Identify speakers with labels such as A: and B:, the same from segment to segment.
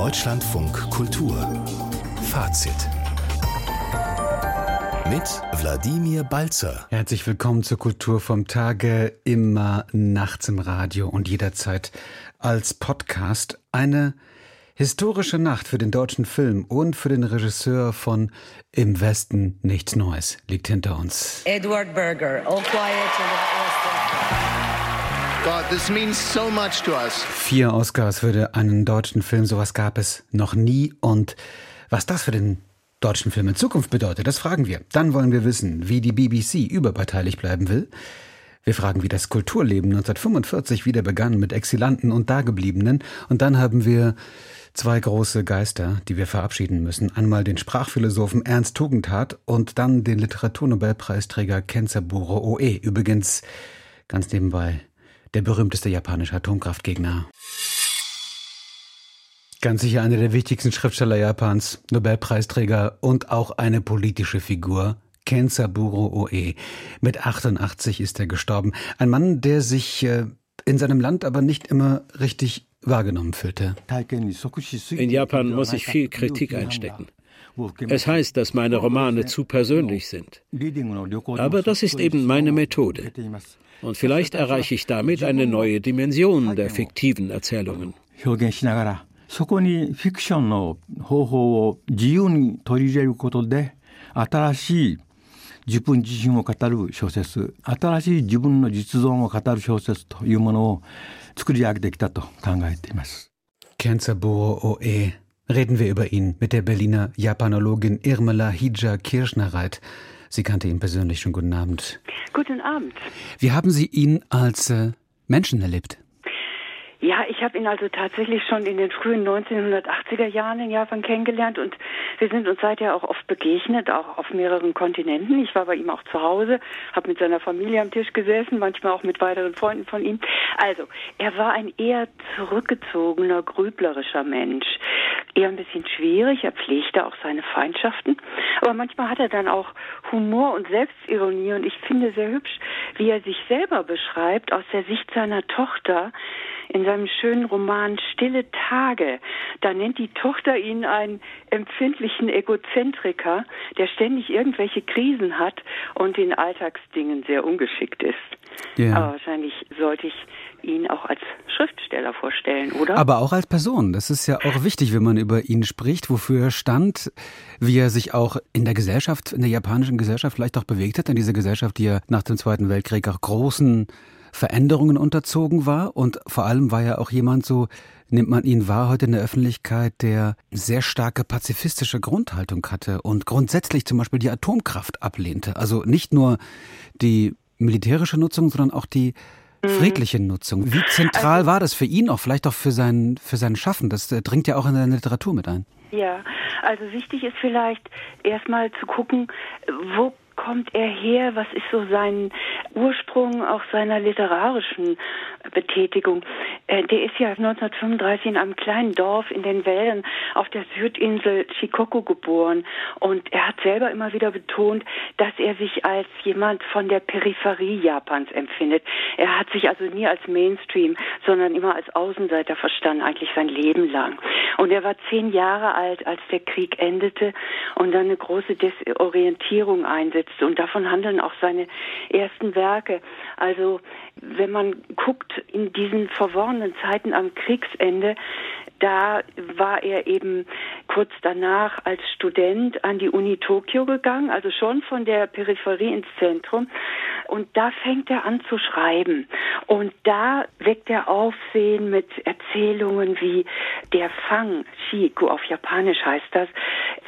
A: Deutschlandfunk Kultur Fazit mit Wladimir Balzer.
B: Herzlich willkommen zur Kultur vom Tage, immer nachts im Radio und jederzeit als Podcast. Eine historische Nacht für den deutschen Film und für den Regisseur von Im Westen nichts Neues liegt hinter uns.
C: Edward Berger, All Quiet on the Western
D: God, this means so much to us.
B: Vier Oscars für einen deutschen Film, sowas gab es noch nie. Und was das für den deutschen Film in Zukunft bedeutet, das fragen wir. Dann wollen wir wissen, wie die BBC überparteilich bleiben will. Wir fragen, wie das Kulturleben 1945 wieder begann mit Exilanten und Dagebliebenen. Und dann haben wir zwei große Geister, die wir verabschieden müssen. Einmal den Sprachphilosophen Ernst Tugendhat und dann den Literaturnobelpreisträger Kenzaburo Oe. Übrigens, ganz nebenbei, der berühmteste japanische Atomkraftgegner. Ganz sicher einer der wichtigsten Schriftsteller Japans, Nobelpreisträger und auch eine politische Figur. Kenzaburo Oe. Mit 88 ist er gestorben. Ein Mann, der sich äh, in seinem Land aber nicht immer richtig wahrgenommen fühlte.
E: In Japan muss ich viel Kritik einstecken. Es heißt, dass meine Romane zu persönlich sind. Aber das ist eben meine Methode. Und vielleicht erreiche ich damit eine neue Dimension der fiktiven Erzählungen.
F: そこにフィクションの方法を自由に取り入れることで新しい自分自身を語る小説新しい自分の実存を語る小説というものを作り上げてきたと考えています。
B: Kenzaburo Oe. Reden wir über ihn mit der Berliner Japanologin Irmela Hija Kirschnerreit. Sie kannte ihn persönlich schon. Guten Abend.
G: Guten Abend.
B: Wie haben Sie ihn als äh, Menschen erlebt?
G: Ja, ich habe ihn also tatsächlich schon in den frühen 1980er Jahren in Japan kennengelernt und wir sind uns seither auch oft begegnet, auch auf mehreren Kontinenten. Ich war bei ihm auch zu Hause, habe mit seiner Familie am Tisch gesessen, manchmal auch mit weiteren Freunden von ihm. Also, er war ein eher zurückgezogener, grüblerischer Mensch. Eher ein bisschen schwierig, er pflegte auch seine Feindschaften, aber manchmal hat er dann auch Humor und Selbstironie und ich finde sehr hübsch, wie er sich selber beschreibt aus der Sicht seiner Tochter, in seinem schönen Roman Stille Tage. Da nennt die Tochter ihn einen empfindlichen Egozentriker, der ständig irgendwelche Krisen hat und in Alltagsdingen sehr ungeschickt ist. Ja. Aber wahrscheinlich sollte ich ihn auch als Schriftsteller vorstellen, oder?
B: Aber auch als Person. Das ist ja auch wichtig, wenn man über ihn spricht, wofür er stand, wie er sich auch in der Gesellschaft, in der japanischen Gesellschaft vielleicht auch bewegt hat, in dieser Gesellschaft, die ja nach dem Zweiten Weltkrieg auch großen Veränderungen unterzogen war und vor allem war er auch jemand so, nimmt man ihn wahr heute in der Öffentlichkeit, der sehr starke pazifistische Grundhaltung hatte und grundsätzlich zum Beispiel die Atomkraft ablehnte. Also nicht nur die militärische Nutzung, sondern auch die mhm. friedliche Nutzung. Wie zentral also, war das für ihn auch, vielleicht auch für sein, für sein Schaffen? Das äh, dringt ja auch in seine Literatur mit ein.
G: Ja, also wichtig ist vielleicht erstmal zu gucken, wo kommt er her? Was ist so sein Ursprung auch seiner literarischen Betätigung? Äh, der ist ja 1935 in einem kleinen Dorf in den Wäldern auf der Südinsel Shikoku geboren und er hat selber immer wieder betont, dass er sich als jemand von der Peripherie Japans empfindet. Er hat sich also nie als Mainstream, sondern immer als Außenseiter verstanden, eigentlich sein Leben lang. Und er war zehn Jahre alt, als der Krieg endete und dann eine große Desorientierung einsetzte setzte. Und davon handeln auch seine ersten Werke. Also wenn man guckt in diesen verworrenen Zeiten am Kriegsende, da war er eben kurz danach als Student an die Uni Tokio gegangen, also schon von der Peripherie ins Zentrum. Und da fängt er an zu schreiben. Und da weckt er Aufsehen mit Erzählungen wie der Fang, Shiku auf Japanisch heißt das,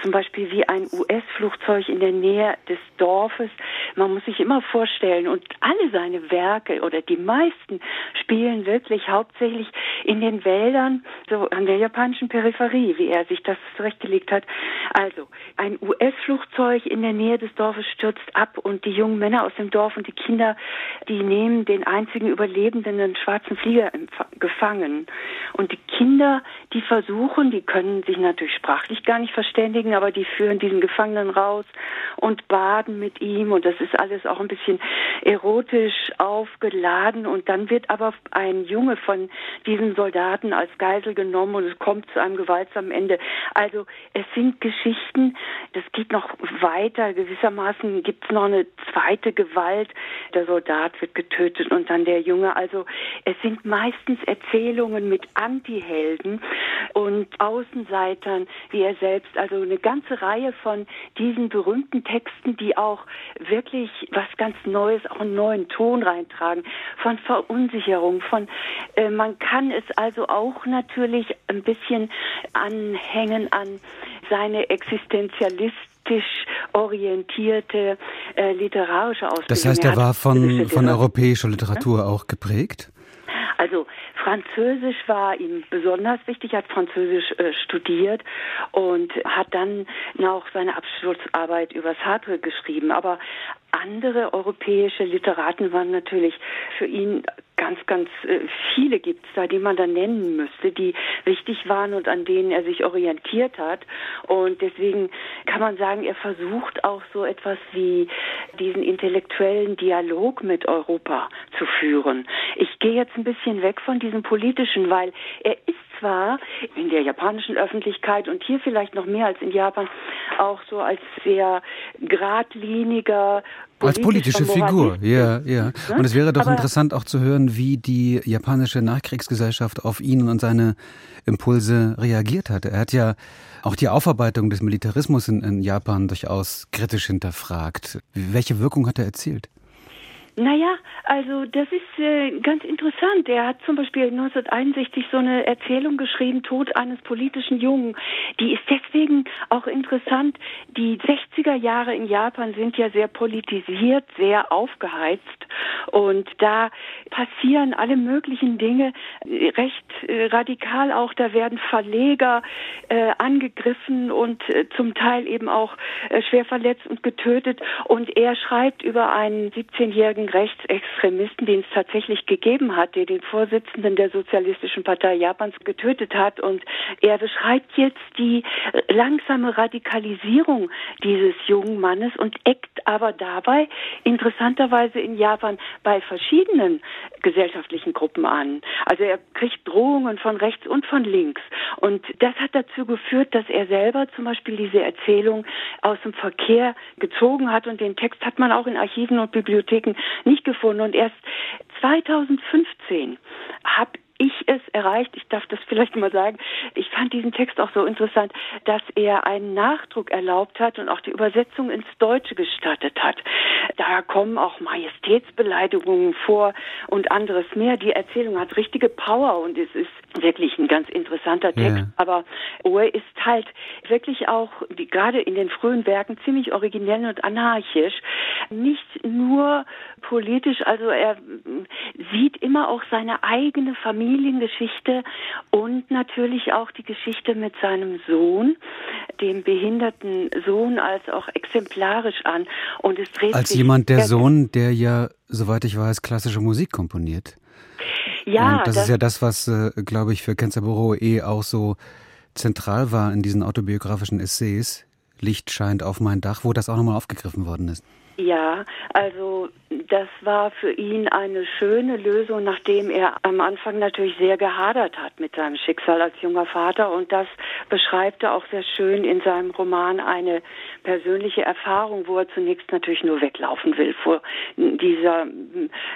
G: zum Beispiel wie ein US-Flugzeug in der Nähe des Dorfes. Man muss sich immer vorstellen, und alle seine Werke oder die meisten spielen wirklich hauptsächlich in den Wäldern, so an der japanischen Peripherie, wie er sich das zurechtgelegt hat. Also, ein US-Flugzeug in der Nähe des Dorfes stürzt ab und die jungen Männer aus dem Dorf und die Kinder, die nehmen den einzigen überlebenden schwarzen Flieger gefangen. Und die Kinder, die versuchen, die können sich natürlich sprachlich gar nicht verständigen, aber die führen diesen Gefangenen raus und baden mit ihm und das ist alles auch ein bisschen erotisch aufgeladen und dann wird aber ein Junge von diesen Soldaten als Geisel genommen und es kommt zu einem gewaltsamen Ende. Also es sind Geschichten, das geht noch weiter. Gewissermaßen gibt es noch eine zweite Gewalt. Der Soldat wird getötet und dann der Junge. Also es sind meistens Erzählungen mit Antihelden und Außenseitern, wie er selbst. Also eine ganze Reihe von diesen berühmten Texten, die auch wirklich was ganz Neues, auch einen neuen Ton reintragen, von Verunsicherung, von äh, man kann es also auch natürlich ein bisschen anhängen an seine existenzialistisch orientierte äh, literarische Ausbildung.
B: Das heißt, er war von, von europäischer Literatur auch geprägt?
G: Also Französisch war ihm besonders wichtig, hat Französisch äh, studiert und hat dann auch seine Abschlussarbeit über Sartre geschrieben. Aber andere europäische Literaten waren natürlich für ihn ganz, ganz äh, viele gibt es da, die man da nennen müsste, die wichtig waren und an denen er sich orientiert hat. Und deswegen kann man sagen, er versucht auch so etwas wie diesen intellektuellen Dialog mit Europa zu führen. Ich gehe jetzt ein bisschen weg von diesem politischen, weil er ist zwar in der japanischen Öffentlichkeit und hier vielleicht noch mehr als in Japan auch so als sehr geradliniger
B: als politische Figur, ja, ja. Ne? Und es wäre doch Aber interessant auch zu hören, wie die japanische Nachkriegsgesellschaft auf ihn und seine Impulse reagiert hat. Er hat ja auch die Aufarbeitung des Militarismus in, in Japan durchaus kritisch hinterfragt. Welche Wirkung hat er erzielt?
G: Naja, also das ist äh, ganz interessant. Er hat zum Beispiel 1961 so eine Erzählung geschrieben, Tod eines politischen Jungen. Die ist deswegen auch interessant. Die 60er Jahre in Japan sind ja sehr politisiert, sehr aufgeheizt. Und da passieren alle möglichen Dinge äh, recht äh, radikal auch. Da werden Verleger äh, angegriffen und äh, zum Teil eben auch äh, schwer verletzt und getötet. Und er schreibt über einen 17-jährigen linken Rechtsextremisten, den es tatsächlich gegeben hat, der den Vorsitzenden der Sozialistischen Partei Japans getötet hat. Und er beschreibt jetzt die langsame Radikalisierung dieses jungen Mannes und eckt aber dabei interessanterweise in Japan bei verschiedenen gesellschaftlichen Gruppen an. Also er kriegt Drohungen von rechts und von links. Und das hat dazu geführt, dass er selber zum Beispiel diese Erzählung aus dem Verkehr gezogen hat. Und den Text hat man auch in Archiven und Bibliotheken nicht gefunden. Und erst 2015 habe ich es erreicht, ich darf das vielleicht mal sagen, ich fand diesen Text auch so interessant, dass er einen Nachdruck erlaubt hat und auch die Übersetzung ins Deutsche gestattet hat. Da kommen auch Majestätsbeleidigungen vor und anderes mehr. Die Erzählung hat richtige Power und es ist wirklich ein ganz interessanter Text. Ja. Aber Oe ist halt wirklich auch, die, gerade in den frühen Werken, ziemlich originell und anarchisch. Nicht nur politisch, also er sieht immer auch seine eigene Familiengeschichte und natürlich auch die Geschichte mit seinem Sohn, dem behinderten Sohn, als auch exemplarisch an. Und es dreht
B: als jemand, der Sohn, der ja, soweit ich weiß, klassische Musik komponiert. Ja, und das, das ist ja das, was, äh, glaube ich, für Kenzaburo eh auch so zentral war in diesen autobiografischen Essays. Licht scheint auf mein Dach, wo das auch nochmal aufgegriffen worden ist.
G: Ja, also das war für ihn eine schöne Lösung, nachdem er am Anfang natürlich sehr gehadert hat mit seinem Schicksal als junger Vater. Und das beschreibt er auch sehr schön in seinem Roman eine persönliche Erfahrung, wo er zunächst natürlich nur weglaufen will vor dieser,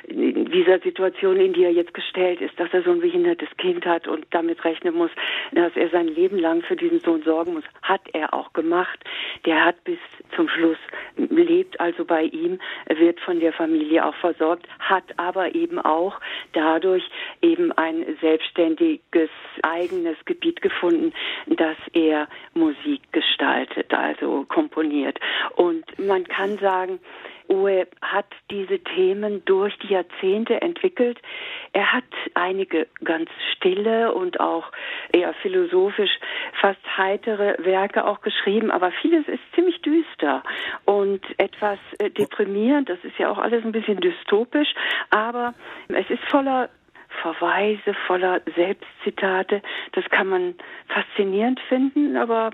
G: dieser Situation, in die er jetzt gestellt ist, dass er so ein behindertes Kind hat und damit rechnen muss, dass er sein Leben lang für diesen Sohn sorgen muss. Hat er auch gemacht. Der hat bis zum Schluss lebt also bei ihm, wird von der Familie auch versorgt, hat aber eben auch dadurch eben ein selbstständiges eigenes Gebiet gefunden, das dass er Musik gestaltet, also komponiert. Und man kann sagen, Owe hat diese Themen durch die Jahrzehnte entwickelt. Er hat einige ganz stille und auch eher philosophisch, fast heitere Werke auch geschrieben, aber vieles ist ziemlich düster und etwas äh, deprimierend. Das ist ja auch alles ein bisschen dystopisch, aber es ist voller Verweise, voller Selbstzitate. Das kann man faszinierend finden, aber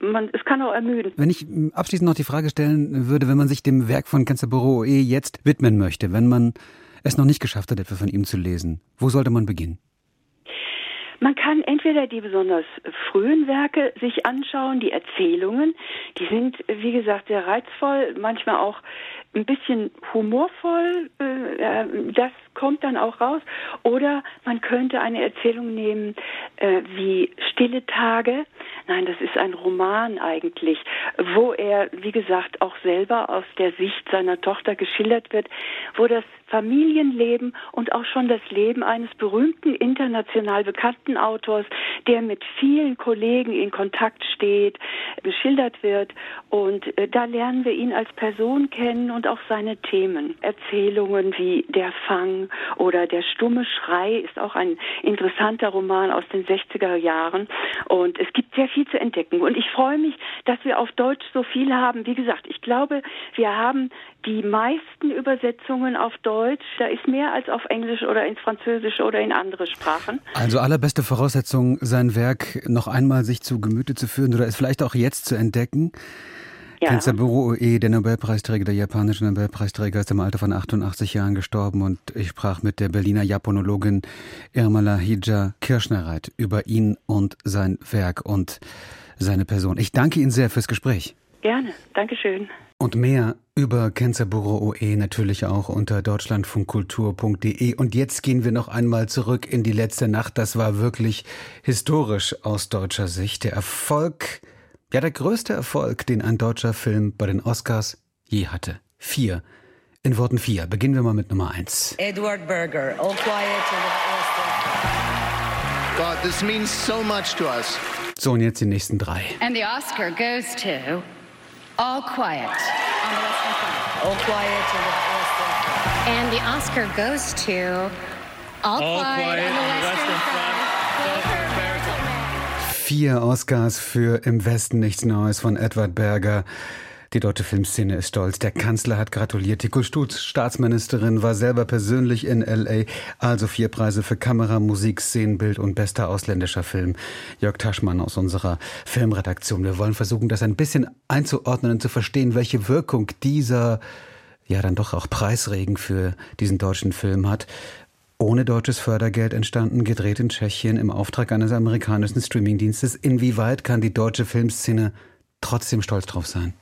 G: man, es kann auch ermüden.
B: Wenn ich abschließend noch die Frage stellen würde, wenn man sich dem Werk von Kenzaburo eh jetzt widmen möchte, wenn man es noch nicht geschafft hat, etwa von ihm zu lesen, wo sollte man beginnen?
G: Man kann entweder die besonders frühen Werke sich anschauen, die Erzählungen, die sind, wie gesagt, sehr reizvoll, manchmal auch ein bisschen humorvoll, äh, das kommt dann auch raus. Oder man könnte eine Erzählung nehmen äh, wie Stille Tage. Nein, das ist ein Roman eigentlich, wo er, wie gesagt, auch selber aus der Sicht seiner Tochter geschildert wird, wo das Familienleben und auch schon das Leben eines berühmten international bekannten Autors, der mit vielen Kollegen in Kontakt steht, geschildert wird. Und äh, da lernen wir ihn als Person kennen und auch seine Themen. Erzählungen wie Der Fang oder Der stumme Schrei ist auch ein interessanter Roman aus den 60er Jahren. Und es gibt sehr viel zu entdecken. Und ich freue mich, dass wir auf Deutsch so viel haben. Wie gesagt, ich glaube, wir haben die meisten Übersetzungen auf Deutsch. Da ist mehr als auf Englisch oder ins Französische oder in andere Sprachen.
B: Also allerbeste Voraussetzung, sein Werk noch einmal sich zu Gemüte zu führen oder es vielleicht auch jetzt zu entdecken. Ja. Kenzaburo Oe, der Nobelpreisträger, der japanische Nobelpreisträger, ist im Alter von 88 Jahren gestorben und ich sprach mit der Berliner Japanologin Irmala Hija Kirschnerreit über ihn und sein Werk und seine Person. Ich danke Ihnen sehr fürs Gespräch.
G: Gerne, Dankeschön.
B: Und mehr über Kenzaburo Oe natürlich auch unter deutschlandfunkkultur.de. Und jetzt gehen wir noch einmal zurück in die letzte Nacht. Das war wirklich historisch aus deutscher Sicht. Der Erfolg ja, der größte Erfolg, den ein deutscher Film bei den Oscars je hatte. Vier. In Worten vier. Beginnen wir mal mit Nummer eins.
C: Edward Berger, All Quiet on
D: the God, this means so much to us.
B: So, und jetzt die nächsten drei.
H: And the Oscar goes to All Quiet on the Western Front.
C: All Quiet on the Western Front.
H: And the Oscar goes to All, All Quiet, quiet on the Western, Western Front.
B: Vier Oscars für Im Westen nichts Neues von Edward Berger. Die deutsche Filmszene ist stolz. Der Kanzler hat gratuliert. Die Kulturstaatsministerin war selber persönlich in L.A. Also vier Preise für Kamera, Musik, Szenenbild und bester ausländischer Film. Jörg Taschmann aus unserer Filmredaktion. Wir wollen versuchen, das ein bisschen einzuordnen und zu verstehen, welche Wirkung dieser ja dann doch auch Preisregen für diesen deutschen Film hat ohne deutsches Fördergeld entstanden, gedreht in Tschechien im Auftrag eines amerikanischen Streamingdienstes. Inwieweit kann die deutsche Filmszene trotzdem stolz drauf sein?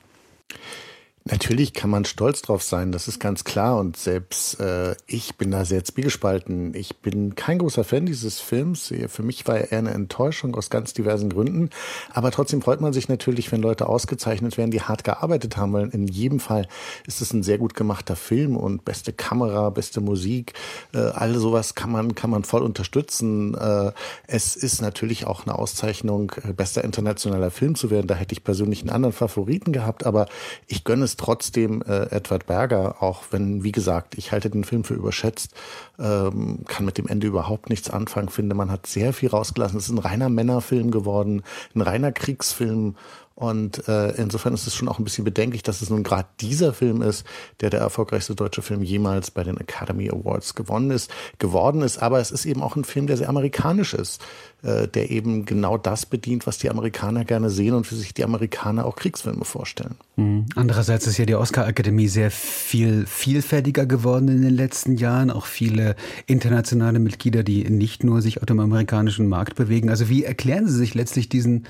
I: Natürlich kann man stolz drauf sein, das ist ganz klar. Und selbst äh, ich bin da sehr zwiegespalten. Ich bin kein großer Fan dieses Films. Für mich war er eher eine Enttäuschung aus ganz diversen Gründen. Aber trotzdem freut man sich natürlich, wenn Leute ausgezeichnet werden, die hart gearbeitet haben, weil in jedem Fall ist es ein sehr gut gemachter Film und beste Kamera, beste Musik, äh, all sowas kann man, kann man voll unterstützen. Äh, es ist natürlich auch eine Auszeichnung, äh, bester internationaler Film zu werden. Da hätte ich persönlich einen anderen Favoriten gehabt, aber ich gönne es trotzdem äh, Edward Berger, auch wenn, wie gesagt, ich halte den Film für überschätzt, ähm, kann mit dem Ende überhaupt nichts anfangen, finde, man hat sehr viel rausgelassen. Es ist ein reiner Männerfilm geworden, ein reiner Kriegsfilm und äh, insofern ist es schon auch ein bisschen bedenklich, dass es nun gerade dieser Film ist, der der erfolgreichste deutsche Film jemals bei den Academy Awards gewonnen ist, geworden ist. Aber es ist eben auch ein Film, der sehr amerikanisch ist, äh, der eben genau das bedient, was die Amerikaner gerne sehen und für sich die Amerikaner auch Kriegsfilme vorstellen.
B: Mhm. Andererseits ist ja die Oscar-Akademie sehr viel vielfältiger geworden in den letzten Jahren. Auch viele internationale Mitglieder, die nicht nur sich auf dem amerikanischen Markt bewegen. Also wie erklären Sie sich letztlich diesen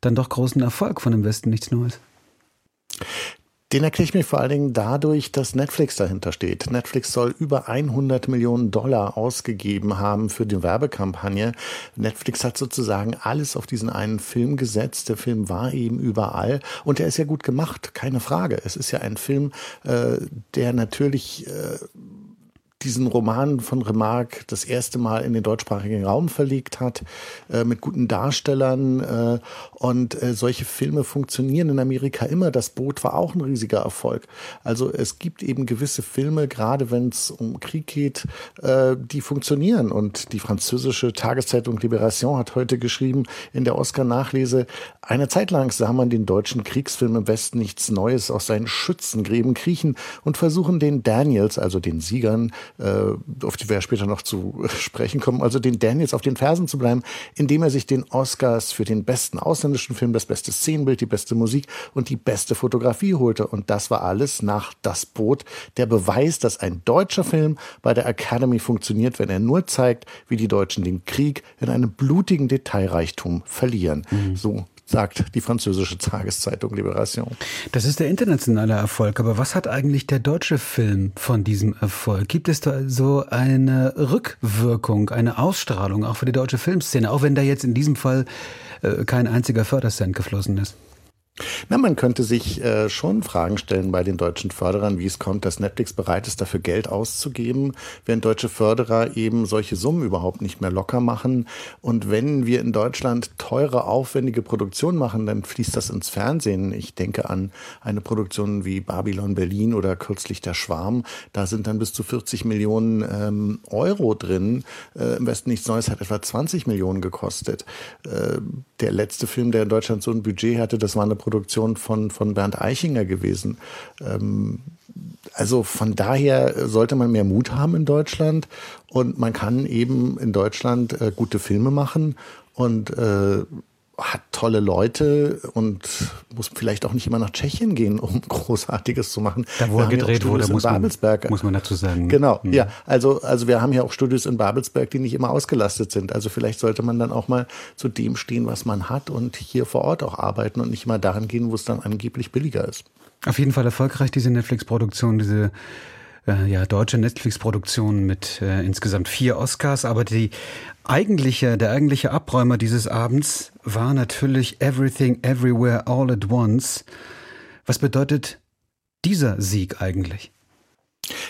B: dann doch großen Erfolg von im Westen nichts Neues?
I: Den erkläre ich mir vor allen Dingen dadurch, dass Netflix dahinter steht. Netflix soll über 100 Millionen Dollar ausgegeben haben für die Werbekampagne. Netflix hat sozusagen alles auf diesen einen Film gesetzt. Der Film war eben überall und der ist ja gut gemacht, keine Frage. Es ist ja ein Film, äh, der natürlich äh, diesen Roman von Remarque das erste Mal in den deutschsprachigen Raum verlegt hat, äh, mit guten Darstellern. Äh, und äh, solche Filme funktionieren in Amerika immer. Das Boot war auch ein riesiger Erfolg. Also es gibt eben gewisse Filme, gerade wenn es um Krieg geht, äh, die funktionieren. Und die französische Tageszeitung Libération hat heute geschrieben in der Oscar-Nachlese, eine Zeit lang sah man den deutschen Kriegsfilm im Westen nichts Neues aus seinen Schützengräben kriechen und versuchen den Daniels, also den Siegern, auf die wir ja später noch zu sprechen kommen, also den Daniels auf den Fersen zu bleiben, indem er sich den Oscars für den besten ausländischen Film, das beste Szenenbild, die beste Musik und die beste Fotografie holte. Und das war alles nach Das Boot, der Beweis, dass ein deutscher Film bei der Academy funktioniert, wenn er nur zeigt, wie die Deutschen den Krieg in einem blutigen Detailreichtum verlieren. Mhm. So sagt die französische Tageszeitung Libération.
B: Das ist der internationale Erfolg, aber was hat eigentlich der deutsche Film von diesem Erfolg? Gibt es da so eine Rückwirkung, eine Ausstrahlung auch für die deutsche Filmszene, auch wenn da jetzt in diesem Fall äh, kein einziger Fördercent geflossen ist?
I: Na, man könnte sich äh, schon Fragen stellen bei den deutschen Förderern, wie es kommt, dass Netflix bereit ist, dafür Geld auszugeben, wenn deutsche Förderer eben solche Summen überhaupt nicht mehr locker machen. Und wenn wir in Deutschland teure, aufwendige Produktionen machen, dann fließt das ins Fernsehen. Ich denke an eine Produktion wie Babylon Berlin oder kürzlich Der Schwarm. Da sind dann bis zu 40 Millionen ähm, Euro drin. Äh, Im Westen nichts Neues hat etwa 20 Millionen gekostet. Äh, der letzte Film, der in Deutschland so ein Budget hatte, das war eine Produktion von, von Bernd Eichinger gewesen. Ähm, also von daher sollte man mehr Mut haben in Deutschland und man kann eben in Deutschland äh, gute Filme machen und äh, hat tolle Leute und muss vielleicht auch nicht immer nach Tschechien gehen, um Großartiges zu machen.
B: Da, wo wir er gedreht wurde, muss man, muss man dazu sagen.
I: Genau, mhm. ja. Also, also wir haben ja auch Studios in Babelsberg, die nicht immer ausgelastet sind. Also vielleicht sollte man dann auch mal zu dem stehen, was man hat und hier vor Ort auch arbeiten und nicht immer dahin gehen, wo es dann angeblich billiger ist.
B: Auf jeden Fall erfolgreich, diese Netflix-Produktion, diese äh, ja, deutsche Netflix-Produktion mit äh, insgesamt vier Oscars, aber die eigentliche, der eigentliche Abräumer dieses Abends war natürlich Everything Everywhere All at Once. Was bedeutet dieser Sieg eigentlich?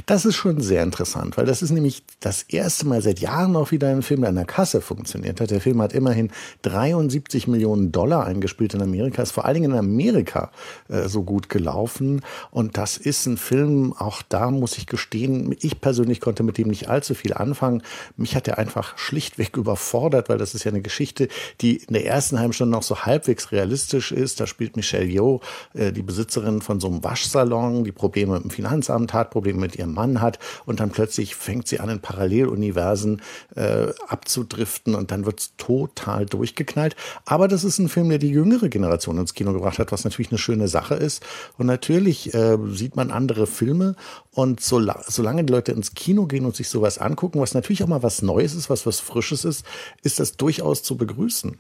I: Das ist schon sehr interessant, weil das ist nämlich das erste Mal seit Jahren auch wieder ein Film, der an der Kasse funktioniert hat. Der Film hat immerhin 73 Millionen Dollar eingespielt in Amerika, ist vor allen Dingen in Amerika äh, so gut gelaufen. Und das ist ein Film, auch da muss ich gestehen, ich persönlich konnte mit dem nicht allzu viel anfangen. Mich hat er einfach schlichtweg überfordert, weil das ist ja eine Geschichte, die in der ersten halben Stunde noch so halbwegs realistisch ist. Da spielt Michelle Yeoh, äh, die Besitzerin von so einem Waschsalon, die Probleme mit dem Finanzamt hat, Probleme mit ihrem Mann hat und dann plötzlich fängt sie an, in Paralleluniversen äh, abzudriften und dann wird's total durchgeknallt. Aber das ist ein Film, der die jüngere Generation ins Kino gebracht hat, was natürlich eine schöne Sache ist. Und natürlich äh, sieht man andere Filme und so, solange die Leute ins Kino gehen und sich sowas angucken, was natürlich auch mal was Neues ist, was was Frisches ist, ist das durchaus zu begrüßen.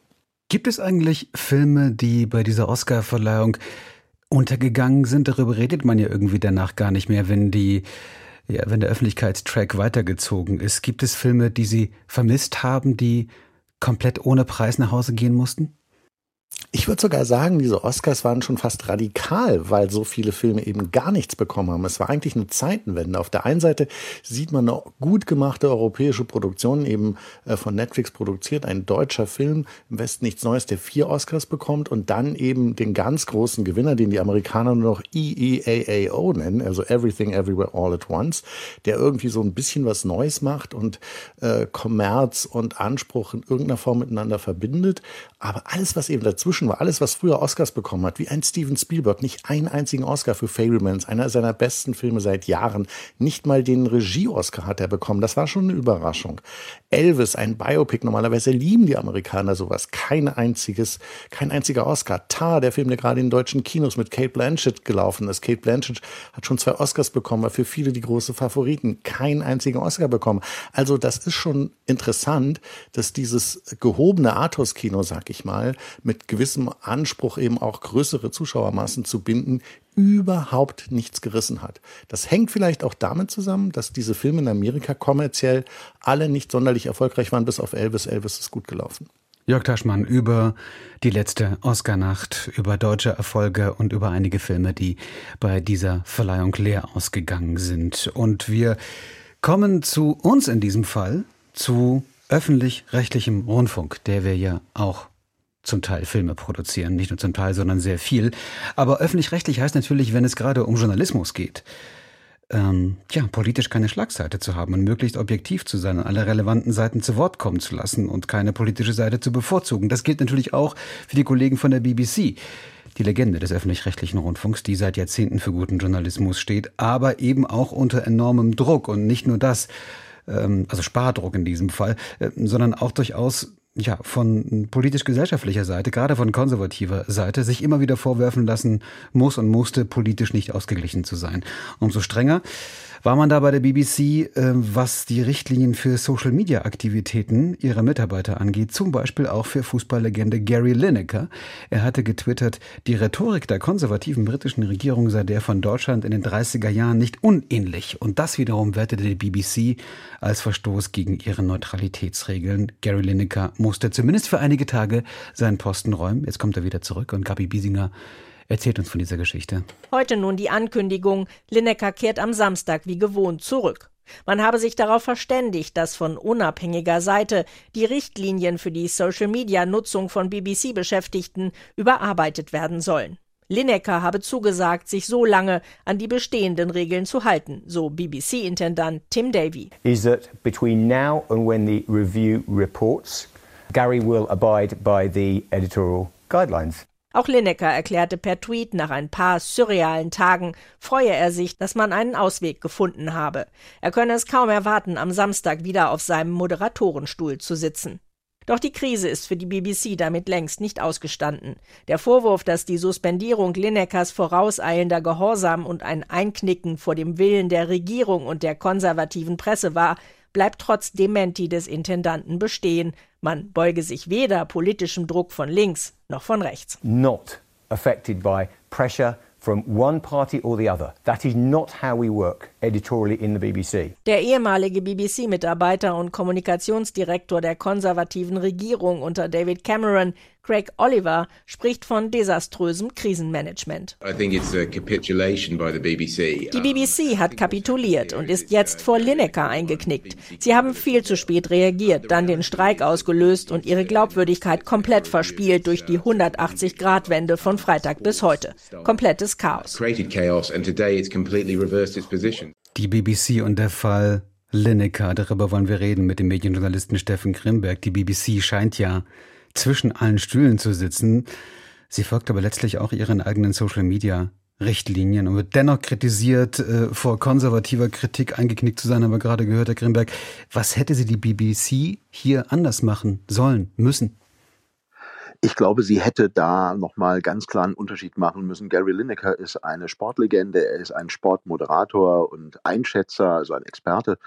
B: Gibt es eigentlich Filme, die bei dieser Oscarverleihung untergegangen sind. Darüber redet man ja irgendwie danach gar nicht mehr, wenn die ja, wenn der Öffentlichkeitstrack weitergezogen ist. Gibt es Filme, die Sie vermisst haben, die komplett ohne Preis nach Hause gehen mussten?
I: Ich würde sogar sagen, diese Oscars waren schon fast radikal, weil so viele Filme eben gar nichts bekommen haben. Es war eigentlich eine Zeitenwende. Auf der einen Seite sieht man eine gut gemachte europäische Produktion, eben äh, von Netflix produziert, ein deutscher Film, im Westen nichts Neues, der vier Oscars bekommt und dann eben den ganz großen Gewinner, den die Amerikaner nur noch EEAAO nennen, also Everything Everywhere All at Once, der irgendwie so ein bisschen was Neues macht und äh, Kommerz und Anspruch in irgendeiner Form miteinander verbindet. Aber alles, was eben dazwischen dazwischen war. Alles, was früher Oscars bekommen hat, wie ein Steven Spielberg, nicht einen einzigen Oscar für Fablemans, einer seiner besten Filme seit Jahren. Nicht mal den Regie-Oscar hat er bekommen. Das war schon eine Überraschung. Elvis, ein Biopic. Normalerweise lieben die Amerikaner sowas. Kein einziges, kein einziger Oscar. Tar, der Film, der gerade in deutschen Kinos mit Kate Blanchett gelaufen ist. Kate Blanchett hat schon zwei Oscars bekommen, war für viele die große Favoriten. Kein einziger Oscar bekommen. Also das ist schon interessant, dass dieses gehobene Arthouse-Kino, sag ich mal, mit gewissem Anspruch eben auch größere Zuschauermassen zu binden, überhaupt nichts gerissen hat. Das hängt vielleicht auch damit zusammen, dass diese Filme in Amerika kommerziell alle nicht sonderlich erfolgreich waren, bis auf Elvis. Elvis ist gut gelaufen.
B: Jörg Taschmann über die letzte Oscarnacht, über deutsche Erfolge und über einige Filme, die bei dieser Verleihung leer ausgegangen sind. Und wir kommen zu uns in diesem Fall, zu öffentlich-rechtlichem Rundfunk, der wir ja auch zum Teil Filme produzieren, nicht nur zum Teil, sondern sehr viel. Aber öffentlich-rechtlich heißt natürlich, wenn es gerade um Journalismus geht, ähm, ja, politisch keine Schlagseite zu haben und möglichst objektiv zu sein und alle relevanten Seiten zu Wort kommen zu lassen und keine politische Seite zu bevorzugen. Das gilt natürlich auch für die Kollegen von der BBC. Die Legende des öffentlich-rechtlichen Rundfunks, die seit Jahrzehnten für guten Journalismus steht, aber eben auch unter enormem Druck und nicht nur das, ähm, also Spardruck in diesem Fall, äh, sondern auch durchaus ja, von politisch-gesellschaftlicher Seite, gerade von konservativer Seite, sich immer wieder vorwerfen lassen muss und musste, politisch nicht ausgeglichen zu sein. Umso strenger war man da bei der BBC, äh, was die Richtlinien für Social-Media-Aktivitäten ihrer Mitarbeiter angeht, zum Beispiel auch für Fußballlegende Gary Lineker. Er hatte getwittert, die Rhetorik der konservativen britischen Regierung sei der von Deutschland in den 30er Jahren nicht unähnlich. Und das wiederum wertete die BBC als Verstoß gegen ihre Neutralitätsregeln. Gary Lineker musste zumindest für einige Tage seinen Posten räumen. Jetzt kommt er wieder zurück und Gabi Biesinger Erzählt uns von dieser Geschichte.
J: Heute nun die Ankündigung, Lineker kehrt am Samstag wie gewohnt zurück. Man habe sich darauf verständigt, dass von unabhängiger Seite die Richtlinien für die Social-Media-Nutzung von BBC-Beschäftigten überarbeitet werden sollen. Lineker habe zugesagt, sich so lange an die bestehenden Regeln zu halten, so BBC-Intendant Tim Davy.
K: Is that between now and when the review reports, Gary will abide by the editorial guidelines.
J: Auch Lineker erklärte per Tweet, nach ein paar surrealen Tagen freue er sich, dass man einen Ausweg gefunden habe. Er könne es kaum erwarten, am Samstag wieder auf seinem Moderatorenstuhl zu sitzen. Doch die Krise ist für die BBC damit längst nicht ausgestanden. Der Vorwurf, dass die Suspendierung Linekers vorauseilender Gehorsam und ein Einknicken vor dem Willen der Regierung und der konservativen Presse war, bleibt trotz Dementi des Intendanten bestehen. Man beuge sich weder politischem Druck von links noch von rechts.
K: Not affected by pressure from one party or the other. That is not how we work editorially in the BBC.
J: Der ehemalige BBC-Mitarbeiter und Kommunikationsdirektor der konservativen Regierung unter David Cameron Craig Oliver spricht von desaströsem Krisenmanagement. Die BBC hat kapituliert und ist jetzt vor Lineker eingeknickt. Sie haben viel zu spät reagiert, dann den Streik ausgelöst und ihre Glaubwürdigkeit komplett verspielt durch die 180-Grad-Wende von Freitag bis heute. Komplettes Chaos.
B: Die BBC und der Fall Lineker, darüber wollen wir reden mit dem Medienjournalisten Steffen Grimberg. Die BBC scheint ja zwischen allen Stühlen zu sitzen. Sie folgt aber letztlich auch ihren eigenen Social Media Richtlinien und wird dennoch kritisiert, äh, vor konservativer Kritik eingeknickt zu sein, aber gerade gehört, Herr Grimberg. Was hätte sie die BBC hier anders machen sollen, müssen?
L: Ich glaube, sie hätte da nochmal ganz klar einen Unterschied machen müssen. Gary Lineker ist eine Sportlegende, er ist ein Sportmoderator und Einschätzer, also ein Experte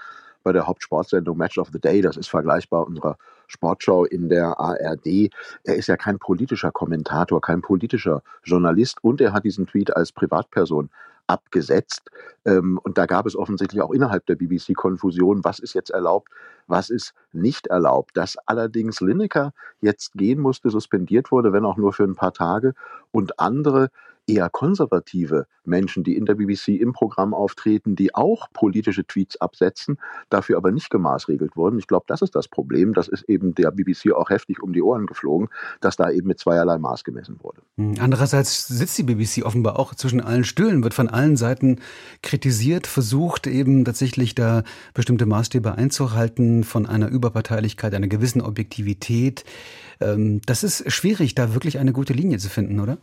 L: bei der Hauptsportsendung Match of the Day. Das ist vergleichbar unserer Sportschau in der ARD. Er ist ja kein politischer Kommentator, kein politischer Journalist und er hat diesen Tweet als Privatperson abgesetzt. Ähm, und da gab es offensichtlich auch innerhalb der BBC Konfusion, was ist jetzt erlaubt, was ist nicht erlaubt. Dass allerdings Lineker jetzt gehen musste, suspendiert wurde, wenn auch nur für ein paar Tage, und andere eher konservative Menschen, die in der BBC im Programm auftreten, die auch politische Tweets absetzen, dafür aber nicht gemaßregelt wurden. Ich glaube, das ist das Problem. Das ist eben der BBC auch heftig um die Ohren geflogen, dass da eben mit zweierlei Maß gemessen wurde.
B: Hm, andererseits sitzt die BBC offenbar auch zwischen allen Stühlen, wird von allen Seiten kritisiert, versucht eben tatsächlich da bestimmte Maßstäbe einzuhalten von einer Überparteilichkeit, einer gewissen Objektivität. Ähm, das ist schwierig, da wirklich eine gute Linie zu finden, oder?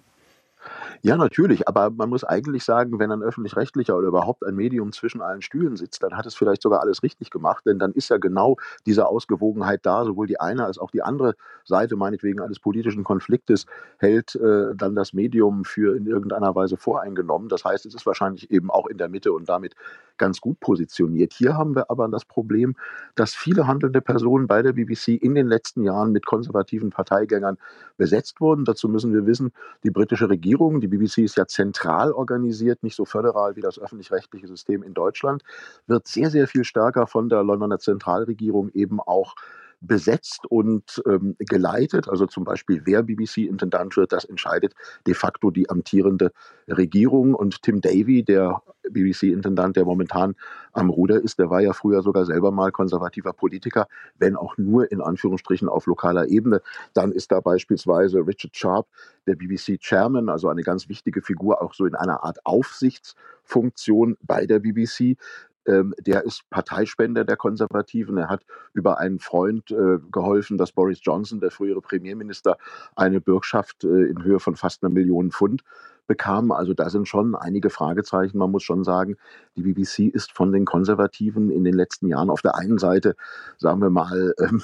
L: Ja, natürlich, aber man muss eigentlich sagen, wenn ein öffentlich-rechtlicher oder überhaupt ein Medium zwischen allen Stühlen sitzt, dann hat es vielleicht sogar alles richtig gemacht, denn dann ist ja genau diese Ausgewogenheit da, sowohl die eine als auch die andere Seite, meinetwegen eines politischen Konfliktes, hält äh, dann das Medium für in irgendeiner Weise voreingenommen. Das heißt, es ist wahrscheinlich eben auch in der Mitte und damit ganz gut positioniert. Hier haben wir aber das Problem, dass viele handelnde Personen bei der BBC in den letzten Jahren mit konservativen Parteigängern besetzt wurden. Dazu müssen wir wissen, die britische Regierung, die BBC ist ja zentral organisiert, nicht so föderal wie das öffentlich-rechtliche System in Deutschland, wird sehr, sehr viel stärker von der Londoner Zentralregierung eben auch besetzt und ähm, geleitet. Also zum Beispiel, wer BBC-Intendant wird, das entscheidet de facto die amtierende Regierung. Und Tim Davy, der BBC-Intendant, der momentan am Ruder ist, der war ja früher sogar selber mal konservativer Politiker, wenn auch nur in Anführungsstrichen auf lokaler Ebene. Dann ist da beispielsweise Richard Sharp, der BBC-Chairman, also eine ganz wichtige Figur, auch so in einer Art Aufsichtsfunktion bei der BBC. Ähm, der ist Parteispender der Konservativen. Er hat über einen Freund äh, geholfen, dass Boris Johnson, der frühere Premierminister, eine Bürgschaft äh, in Höhe von fast einer Million Pfund bekam. Also da sind schon einige Fragezeichen. Man muss schon sagen, die BBC ist von den Konservativen in den letzten Jahren auf der einen Seite, sagen wir mal, ähm,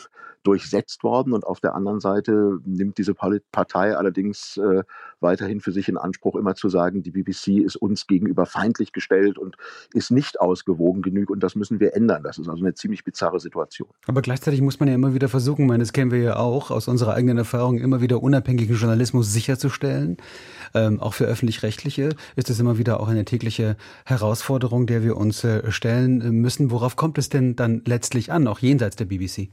L: durchsetzt worden und auf der anderen Seite nimmt diese Partei allerdings äh, weiterhin für sich in Anspruch, immer zu sagen, die BBC ist uns gegenüber feindlich gestellt und ist nicht ausgewogen genug und das müssen wir ändern. Das ist also eine ziemlich bizarre Situation.
B: Aber gleichzeitig muss man ja immer wieder versuchen, ich meine, das kennen wir ja auch aus unserer eigenen Erfahrung, immer wieder unabhängigen Journalismus sicherzustellen. Ähm, auch für öffentlich-rechtliche ist es immer wieder auch eine tägliche Herausforderung, der wir uns äh, stellen müssen. Worauf kommt es denn dann letztlich an, auch jenseits der BBC?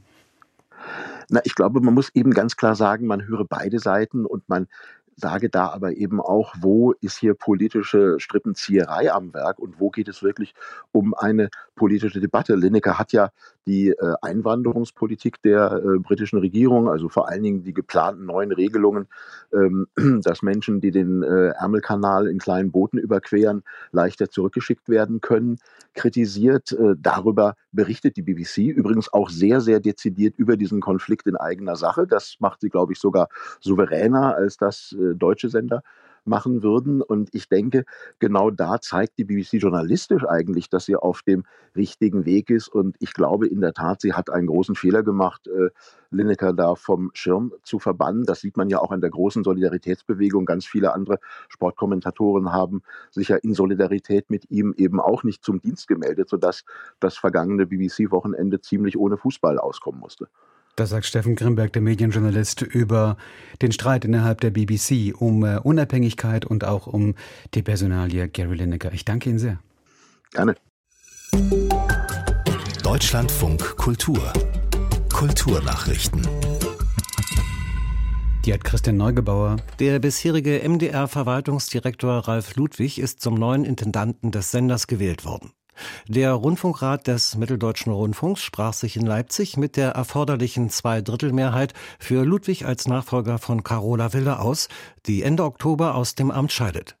L: Na, ich glaube, man muss eben ganz klar sagen, man höre beide Seiten und man sage da aber eben auch, wo ist hier politische Strippenzieherei am Werk und wo geht es wirklich um eine politische Debatte. Lineker hat ja die äh, Einwanderungspolitik der äh, britischen Regierung, also vor allen Dingen die geplanten neuen Regelungen, ähm, dass Menschen, die den äh, Ärmelkanal in kleinen Booten überqueren, leichter zurückgeschickt werden können, kritisiert. Darüber berichtet die BBC übrigens auch sehr, sehr dezidiert über diesen Konflikt in eigener Sache. Das macht sie, glaube ich, sogar souveräner als das deutsche Sender machen würden. Und ich denke, genau da zeigt die BBC journalistisch eigentlich, dass sie auf dem richtigen Weg ist. Und ich glaube in der Tat, sie hat einen großen Fehler gemacht, äh, Lineker da vom Schirm zu verbannen. Das sieht man ja auch an der großen Solidaritätsbewegung. Ganz viele andere Sportkommentatoren haben sich ja in Solidarität mit ihm eben auch nicht zum Dienst gemeldet, sodass das vergangene BBC-Wochenende ziemlich ohne Fußball auskommen musste.
B: Das sagt Steffen Grimberg, der Medienjournalist, über den Streit innerhalb der BBC um äh, Unabhängigkeit und auch um die Personalie Gary Lineker. Ich danke Ihnen sehr.
L: Gerne.
A: Deutschlandfunk Kultur. Kulturnachrichten.
B: Die hat Christian Neugebauer.
M: Der bisherige MDR-Verwaltungsdirektor Ralf Ludwig ist zum neuen Intendanten des Senders gewählt worden. Der Rundfunkrat des Mitteldeutschen Rundfunks sprach sich in Leipzig mit der erforderlichen Zweidrittelmehrheit für Ludwig als Nachfolger von Carola Wille aus, die Ende Oktober aus dem Amt scheidet.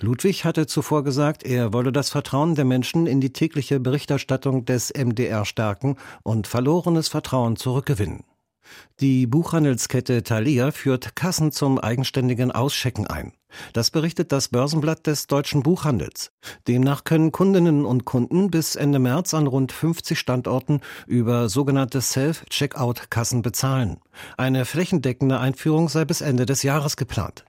M: Ludwig hatte zuvor gesagt, er wolle das Vertrauen der Menschen in die tägliche Berichterstattung des MDR stärken und verlorenes Vertrauen zurückgewinnen. Die Buchhandelskette Thalia führt Kassen zum eigenständigen Auschecken ein. Das berichtet das Börsenblatt des deutschen Buchhandels. Demnach können Kundinnen und Kunden bis Ende März an rund 50 Standorten über sogenannte Self-Checkout-Kassen bezahlen. Eine flächendeckende Einführung sei bis Ende des Jahres geplant.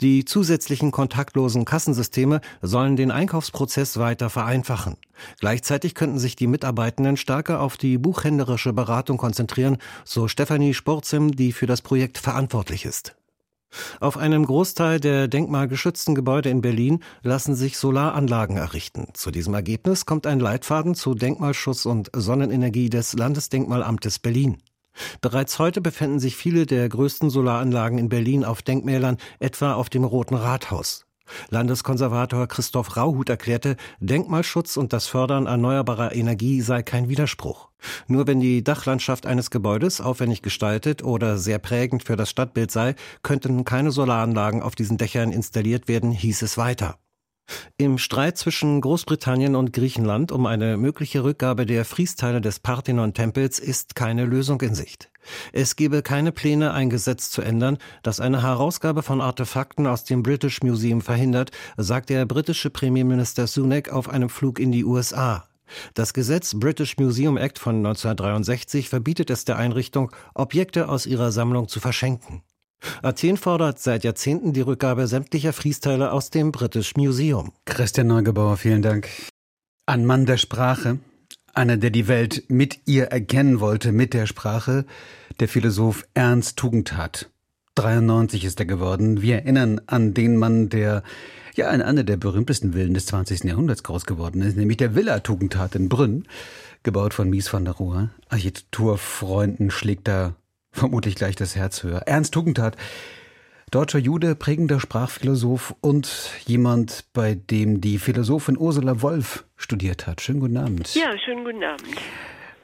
M: Die zusätzlichen kontaktlosen Kassensysteme sollen den Einkaufsprozess weiter vereinfachen. Gleichzeitig könnten sich die Mitarbeitenden stärker auf die buchhändlerische Beratung konzentrieren, so Stefanie Sporzim, die für das Projekt verantwortlich ist. Auf einem Großteil der denkmalgeschützten Gebäude in Berlin lassen sich Solaranlagen errichten. Zu diesem Ergebnis kommt ein Leitfaden zu Denkmalschutz und Sonnenenergie des Landesdenkmalamtes Berlin. Bereits heute befinden sich viele der größten Solaranlagen in Berlin auf Denkmälern, etwa auf dem Roten Rathaus. Landeskonservator Christoph Rauhut erklärte, Denkmalschutz und das Fördern erneuerbarer Energie sei kein Widerspruch. Nur wenn die Dachlandschaft eines Gebäudes aufwendig gestaltet oder sehr prägend für das Stadtbild sei, könnten keine Solaranlagen auf diesen Dächern installiert werden, hieß es weiter. Im Streit zwischen Großbritannien und Griechenland um eine mögliche Rückgabe der Friesteile des Parthenon-Tempels ist keine Lösung in Sicht. Es gebe keine Pläne, ein Gesetz zu ändern, das eine Herausgabe von Artefakten aus dem British Museum verhindert, sagt der britische Premierminister Sunak auf einem Flug in die USA. Das Gesetz British Museum Act von 1963 verbietet es der Einrichtung, Objekte aus ihrer Sammlung zu verschenken. Athen fordert seit Jahrzehnten die Rückgabe sämtlicher Friesteile aus dem British Museum.
B: Christian Neugebauer, vielen Dank. Ein Mann der Sprache, einer, der die Welt mit ihr erkennen wollte, mit der Sprache, der Philosoph Ernst Tugendhat. 93 ist er geworden. Wir erinnern an den Mann, der ja in einer der berühmtesten Villen des 20. Jahrhunderts groß geworden ist, nämlich der Villa Tugendhat in Brünn. gebaut von Mies van der Rohe. Architekturfreunden schlägt da vermutlich gleich das Herz höher. Ernst Tugendhat, deutscher Jude, prägender Sprachphilosoph und jemand, bei dem die Philosophin Ursula Wolf studiert hat. Schönen guten Abend.
N: Ja, schönen guten Abend.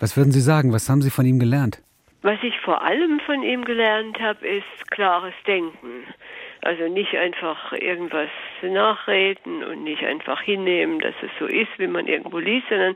B: Was würden Sie sagen? Was haben Sie von ihm gelernt?
N: Was ich vor allem von ihm gelernt habe, ist klares Denken. Also nicht einfach irgendwas nachreden und nicht einfach hinnehmen, dass es so ist, wie man irgendwo liest, sondern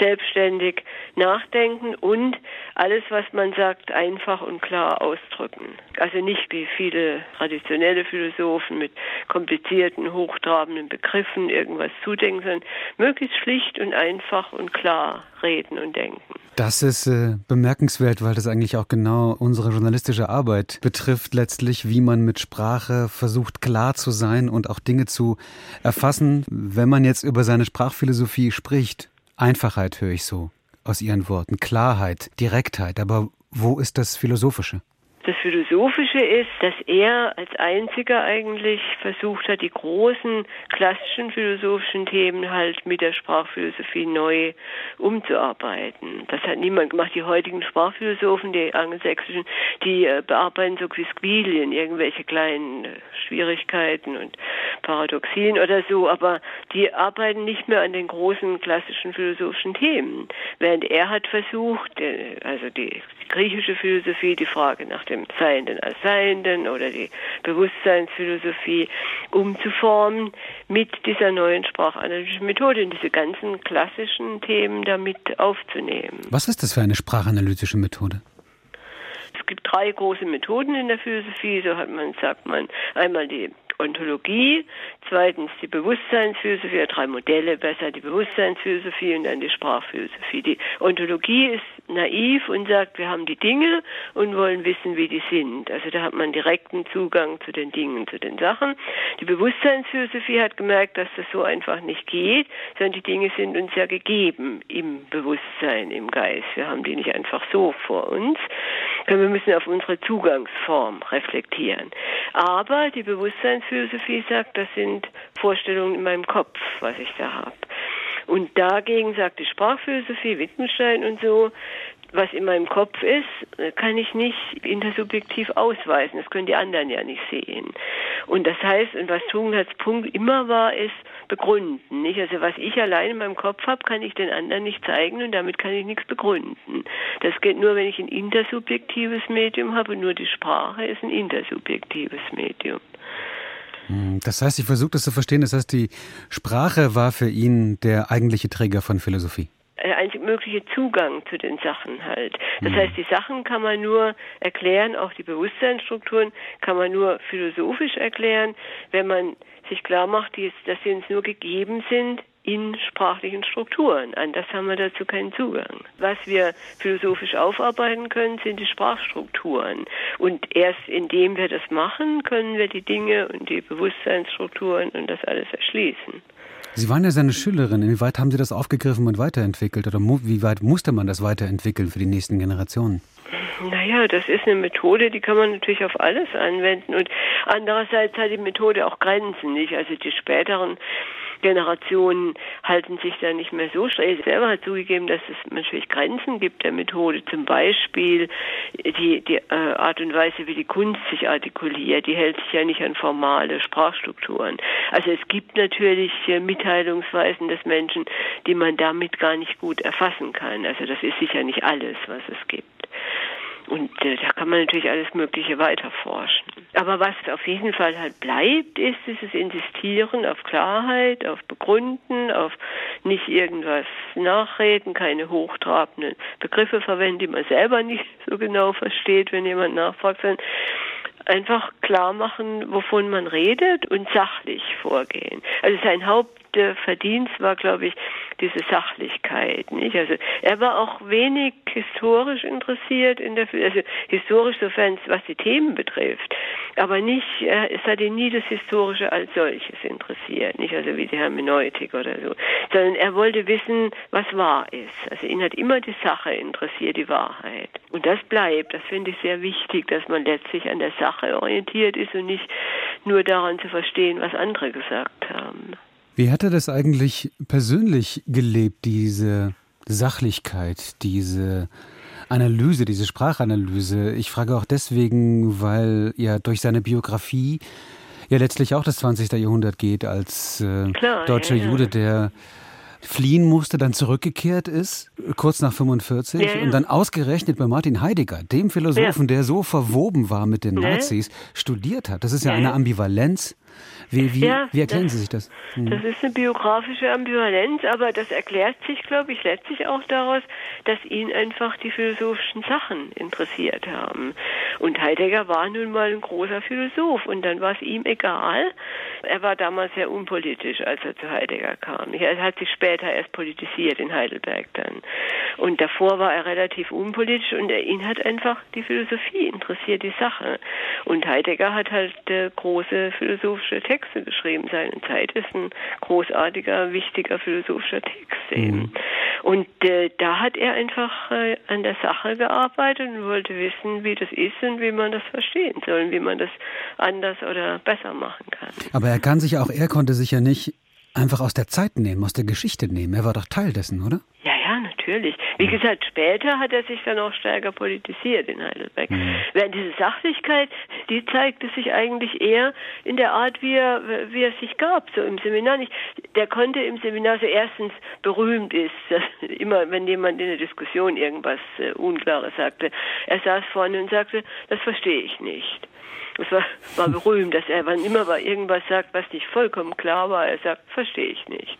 N: selbstständig nachdenken und alles, was man sagt, einfach und klar ausdrücken. Also nicht wie viele traditionelle Philosophen mit komplizierten, hochtrabenden Begriffen irgendwas zudenken, sondern möglichst schlicht und einfach und klar reden und denken.
B: Das ist äh, bemerkenswert, weil das eigentlich auch genau unsere journalistische Arbeit betrifft, letztlich, wie man mit Sprache versucht, klar zu sein und auch Dinge zu erfassen. Wenn man jetzt über seine Sprachphilosophie spricht, Einfachheit höre ich so aus Ihren Worten, Klarheit, Direktheit, aber wo ist das Philosophische?
N: Das Philosophische ist, dass er als einziger eigentlich versucht hat, die großen klassischen philosophischen Themen halt mit der Sprachphilosophie neu umzuarbeiten. Das hat niemand gemacht. Die heutigen Sprachphilosophen, die angelsächsischen, die äh, bearbeiten so Quisquilien, irgendwelche kleinen äh, Schwierigkeiten und Paradoxien oder so, aber die arbeiten nicht mehr an den großen klassischen philosophischen Themen. Während er hat versucht, äh, also die griechische Philosophie, die Frage nach dem Seienden als Seienden oder die Bewusstseinsphilosophie umzuformen mit dieser neuen sprachanalytischen Methode und diese ganzen klassischen Themen damit aufzunehmen.
B: Was ist das für eine sprachanalytische Methode?
N: Es gibt drei große Methoden in der Philosophie, so hat man, sagt man, einmal die Ontologie, zweitens die Bewusstseinsphilosophie, drei Modelle besser, die Bewusstseinsphilosophie und dann die Sprachphilosophie. Die Ontologie ist naiv und sagt, wir haben die Dinge und wollen wissen, wie die sind. Also da hat man direkten Zugang zu den Dingen, zu den Sachen. Die Bewusstseinsphilosophie hat gemerkt, dass das so einfach nicht geht, sondern die Dinge sind uns ja gegeben im Bewusstsein, im Geist. Wir haben die nicht einfach so vor uns. Wir müssen auf unsere Zugangsform reflektieren. Aber die Bewusstseinsphilosophie sagt, das sind Vorstellungen in meinem Kopf, was ich da habe. Und dagegen sagt die Sprachphilosophie, Wittgenstein und so, was in meinem Kopf ist, kann ich nicht intersubjektiv ausweisen. Das können die anderen ja nicht sehen. Und das heißt, und was Tugendhats Punkt immer war, ist begründen. Nicht? Also was ich allein in meinem Kopf habe, kann ich den anderen nicht zeigen und damit kann ich nichts begründen. Das geht nur, wenn ich ein intersubjektives Medium habe und nur die Sprache ist ein intersubjektives Medium.
B: Hm, das heißt, ich versuche das zu verstehen, das heißt, die Sprache war für ihn der eigentliche Träger von Philosophie
N: der einzig mögliche Zugang zu den Sachen halt. Das mhm. heißt, die Sachen kann man nur erklären, auch die Bewusstseinsstrukturen kann man nur philosophisch erklären, wenn man sich klar macht, dass sie uns nur gegeben sind in sprachlichen Strukturen. Anders haben wir dazu keinen Zugang. Was wir philosophisch aufarbeiten können, sind die Sprachstrukturen. Und erst indem wir das machen, können wir die Dinge und die Bewusstseinsstrukturen und das alles erschließen.
B: Sie waren ja seine Schülerin. Inwieweit haben Sie das aufgegriffen und weiterentwickelt? Oder wie weit musste man das weiterentwickeln für die nächsten Generationen?
N: Naja, das ist eine Methode, die kann man natürlich auf alles anwenden. Und andererseits hat die Methode auch Grenzen, nicht? Also die späteren Generationen halten sich da nicht mehr so streng. Er selber hat zugegeben, dass es natürlich Grenzen gibt der Methode. Zum Beispiel die, die äh, Art und Weise, wie die Kunst sich artikuliert, die hält sich ja nicht an formale Sprachstrukturen. Also es gibt natürlich äh, Mitteilungsweisen des Menschen, die man damit gar nicht gut erfassen kann. Also das ist sicher nicht alles, was es gibt. Und äh, da kann man natürlich alles Mögliche weiterforschen. Aber was auf jeden Fall halt bleibt, ist dieses Insistieren auf Klarheit, auf Begründen, auf nicht irgendwas nachreden, keine hochtrabenden Begriffe verwenden, die man selber nicht so genau versteht, wenn jemand nachfragt, einfach klar machen, wovon man redet und sachlich vorgehen. Also sein Haupt Verdienst war, glaube ich, diese Sachlichkeit. Nicht? Also er war auch wenig historisch interessiert in der, also historisch sofern was die Themen betrifft, aber nicht, es hat ihn nie das Historische als solches interessiert, nicht also wie die Hermeneutik oder so, sondern er wollte wissen, was wahr ist. Also ihn hat immer die Sache interessiert, die Wahrheit. Und das bleibt, das finde ich sehr wichtig, dass man letztlich an der Sache orientiert ist und nicht nur daran zu verstehen, was andere gesagt haben.
B: Wie hat er das eigentlich persönlich gelebt, diese Sachlichkeit, diese Analyse, diese Sprachanalyse. Ich frage auch deswegen, weil ja durch seine Biografie ja letztlich auch das 20. Jahrhundert geht als äh, Klar, deutscher ja, ja. Jude, der fliehen musste, dann zurückgekehrt ist, kurz nach 45, ja, ja. und dann ausgerechnet bei Martin Heidegger, dem Philosophen, ja. der so verwoben war mit den Nazis, studiert hat. Das ist ja, eine Ambivalenz. Wie, wie, ja, wie erklären das, Sie sich das?
N: Hm. Das ist eine biografische Ambivalenz, aber das erklärt sich, glaube ich, letztlich auch daraus, dass ihn einfach die philosophischen Sachen interessiert haben. Und Heidegger war nun mal ein großer Philosoph und dann war es ihm egal. Er war damals sehr unpolitisch, als er zu Heidegger kam. Er hat sich später erst politisiert in Heidelberg dann. Und davor war er relativ unpolitisch und er, ihn hat einfach die Philosophie interessiert, die Sache. Und Heidegger hat halt äh, große philosophische Texte geschrieben. Seine Zeit ist ein großartiger, wichtiger philosophischer Text eben. Mhm. Und äh, da hat er einfach äh, an der Sache gearbeitet und wollte wissen, wie das ist und wie man das verstehen soll und wie man das anders oder besser machen kann.
B: Aber er kann sich auch, er konnte sich ja nicht einfach aus der Zeit nehmen, aus der Geschichte nehmen. Er war doch Teil dessen, oder?
N: Ja, ja, natürlich. Wie gesagt, später hat er sich dann auch stärker politisiert in Heidelberg. Mhm. Während diese Sachlichkeit, die zeigte sich eigentlich eher in der Art, wie er, wie er sich gab, so im Seminar nicht. Der konnte im Seminar so erstens berühmt ist, immer wenn jemand in der Diskussion irgendwas äh, Unklares sagte. Er saß vorne und sagte, das verstehe ich nicht. Es war, war berühmt, dass er, wann immer er irgendwas sagt, was nicht vollkommen klar war, er sagt, verstehe ich nicht.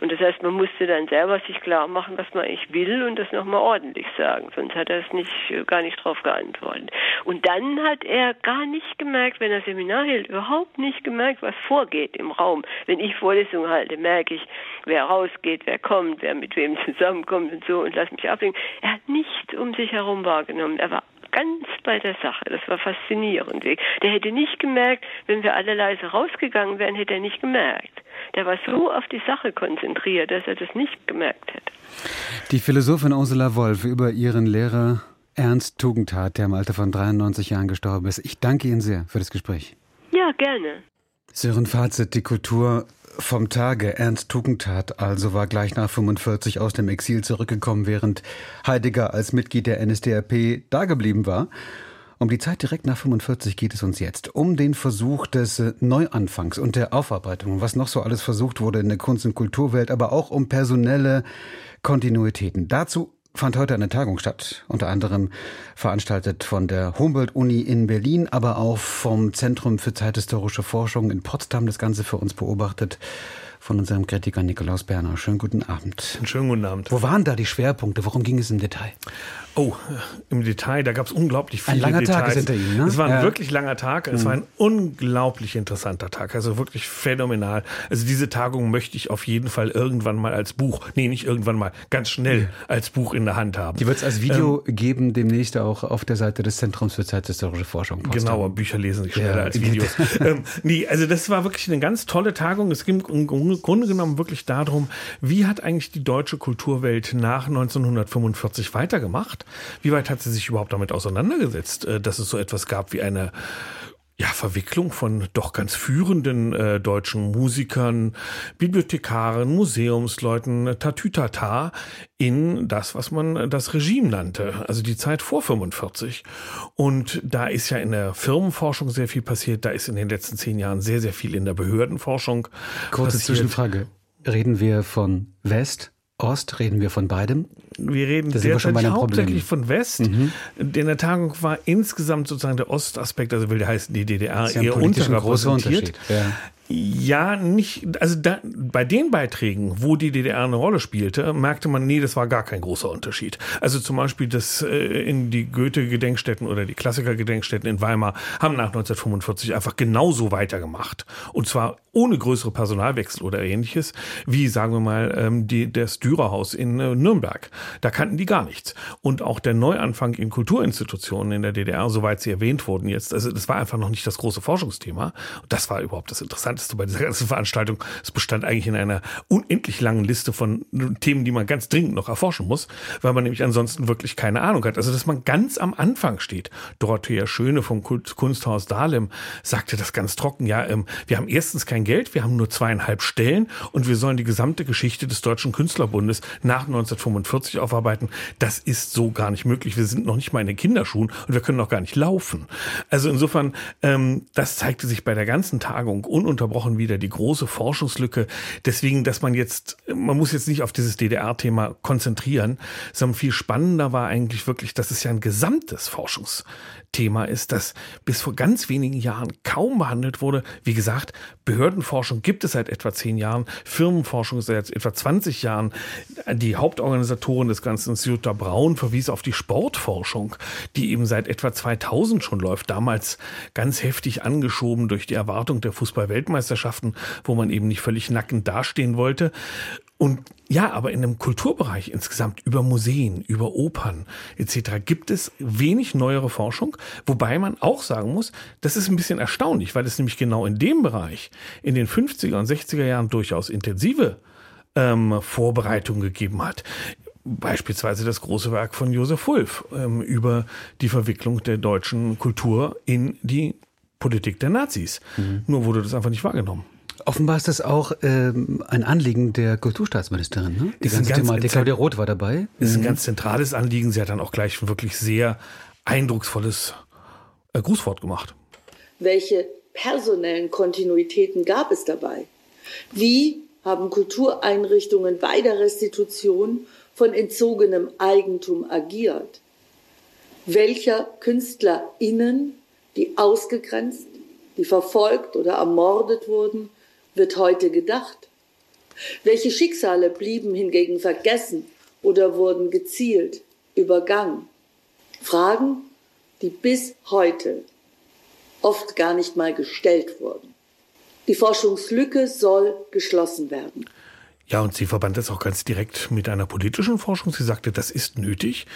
N: Und das heißt, man musste dann selber sich klar machen, was man eigentlich will und das nochmal ordentlich sagen. Sonst hat er es nicht, gar nicht drauf geantwortet. Und dann hat er gar nicht gemerkt, wenn er Seminar hält, überhaupt nicht gemerkt, was vorgeht im Raum. Wenn ich Vorlesungen halte, merke ich, wer rausgeht, wer kommt, wer mit wem zusammenkommt und so und lass mich ablenken. Er hat nichts um sich herum wahrgenommen. Er war ganz bei der Sache. Das war faszinierend. Der hätte nicht gemerkt, wenn wir alle leise rausgegangen wären, hätte er nicht gemerkt. Der war so auf die Sache konzentriert, dass er das nicht gemerkt hätte.
B: Die Philosophin Ursula Wolf über ihren Lehrer Ernst Tugendhat, der im Alter von 93 Jahren gestorben ist. Ich danke Ihnen sehr für das Gespräch.
N: Ja, gerne.
B: Sören Fazit, die Kultur vom Tage. Ernst Tugendhat also war gleich nach 45 aus dem Exil zurückgekommen, während Heidegger als Mitglied der NSDAP dageblieben war. Um die Zeit direkt nach 45 geht es uns jetzt. Um den Versuch des Neuanfangs und der Aufarbeitung, was noch so alles versucht wurde in der Kunst- und Kulturwelt, aber auch um personelle Kontinuitäten. Dazu fand heute eine Tagung statt, unter anderem veranstaltet von der Humboldt-Uni in Berlin, aber auch vom Zentrum für zeithistorische Forschung in Potsdam, das Ganze für uns beobachtet von unserem Kritiker Nikolaus Berner. Schönen guten Abend.
O: Einen schönen guten Abend.
B: Wo waren da die Schwerpunkte? Worum ging es im Detail?
O: Oh, im Detail, da gab es unglaublich viele
B: Ein langer
O: Details.
B: Tag ist hinter Ihnen, ne?
O: Es war ein ja. wirklich langer Tag. Es mhm. war ein unglaublich interessanter Tag. Also wirklich phänomenal. Also diese Tagung möchte ich auf jeden Fall irgendwann mal als Buch, nee, nicht irgendwann mal, ganz schnell als Buch in der Hand haben.
B: Die wird es als Video ähm, geben, demnächst auch auf der Seite des Zentrums für zeithistorische Forschung.
O: Potsdam. Genau, Bücher lesen sich schneller ja. als Videos. ähm, nee, also das war wirklich eine ganz tolle Tagung. Es ging im Grunde genommen wirklich darum, wie hat eigentlich die deutsche Kulturwelt nach 1945 weitergemacht? Wie weit hat sie sich überhaupt damit auseinandergesetzt, äh, dass es so etwas gab wie eine ja, Verwicklung von doch ganz führenden äh, deutschen Musikern, Bibliothekaren, Museumsleuten, Tatütata in das, was man das Regime nannte, also die Zeit vor 45. Und da ist ja in der Firmenforschung sehr viel passiert, da ist in den letzten zehn Jahren sehr, sehr viel in der Behördenforschung
B: Kurze
O: passiert.
B: Zwischenfrage. Reden wir von West, Ost, reden wir von beidem?
O: Wir reden derzeit hauptsächlich von West. Mhm. In der Tagung war insgesamt sozusagen der Ostaspekt, also will der heißen, die DDR ja eher unterrepräsentiert. Ja. Ja, nicht, also da, bei den Beiträgen, wo die DDR eine Rolle spielte, merkte man, nee, das war gar kein großer Unterschied. Also zum Beispiel das äh, in die Goethe-Gedenkstätten oder die Klassiker-Gedenkstätten in Weimar haben nach 1945 einfach genauso weitergemacht. Und zwar ohne größere Personalwechsel oder ähnliches, wie sagen wir mal ähm, die, das Dürerhaus in äh, Nürnberg. Da kannten die gar nichts. Und auch der Neuanfang in Kulturinstitutionen in der DDR, soweit sie erwähnt wurden jetzt, also das war einfach noch nicht das große Forschungsthema. Das war überhaupt das Interessante Interessanteste bei dieser ganzen Veranstaltung. Es bestand eigentlich in einer unendlich langen Liste von Themen, die man ganz dringend noch erforschen muss, weil man nämlich ansonsten wirklich keine Ahnung hat. Also, dass man ganz am Anfang steht. Dorothea Schöne vom Kunsthaus Dahlem sagte das ganz trocken. Ja, ähm, wir haben erstens kein Geld, wir haben nur zweieinhalb Stellen und wir sollen die gesamte Geschichte des Deutschen Künstlerbundes nach 1945 aufarbeiten. Das ist so gar nicht möglich. Wir sind noch nicht mal in den Kinderschuhen und wir können noch gar nicht laufen. Also insofern, ähm, das zeigte sich bei der ganzen Tagung ununterbrochen wieder die große Forschungslücke. Deswegen, dass man jetzt, man muss jetzt nicht auf dieses DDR-Thema konzentrieren, sondern viel spannender war eigentlich wirklich, dass es ja ein gesamtes Forschungsthema ist, das bis vor ganz wenigen Jahren kaum behandelt wurde. Wie gesagt, Behördenforschung gibt es seit etwa zehn Jahren, Firmenforschung seit etwa 20 Jahren. Die Hauptorganisatorin des Ganzen, Jutta Braun, verwies auf die Sportforschung, die eben seit etwa 2000 schon läuft. Damals ganz heftig angeschoben durch die Erwartung der Fußball-Weltmeisterschaften, wo man eben nicht völlig nackend dastehen wollte. Und ja, aber in einem Kulturbereich insgesamt über Museen, über Opern etc. gibt es wenig neuere Forschung, wobei man auch sagen muss, das ist ein bisschen erstaunlich, weil es nämlich genau in dem Bereich in den 50er und 60er Jahren durchaus intensive ähm, Vorbereitungen gegeben hat. Beispielsweise das große Werk von Josef Wulff ähm, über die Verwicklung der deutschen Kultur in die Politik der Nazis. Mhm. Nur wurde das einfach nicht wahrgenommen.
B: Offenbar ist das auch ähm, ein Anliegen der Kulturstaatsministerin. Ne? Die ist ganze Thematik. Claudia Roth war dabei.
O: Ist ein mhm. ganz zentrales Anliegen. Sie hat dann auch gleich ein wirklich sehr eindrucksvolles äh, Grußwort gemacht.
P: Welche personellen Kontinuitäten gab es dabei? Wie haben Kultureinrichtungen bei der Restitution von entzogenem Eigentum agiert? Welcher KünstlerInnen, die ausgegrenzt, die verfolgt oder ermordet wurden, wird heute gedacht? Welche Schicksale blieben hingegen vergessen oder wurden gezielt übergangen? Fragen, die bis heute oft gar nicht mal gestellt wurden. Die Forschungslücke soll geschlossen werden.
O: Ja, und sie verband das auch ganz direkt mit einer politischen Forschung. Sie sagte, das ist nötig,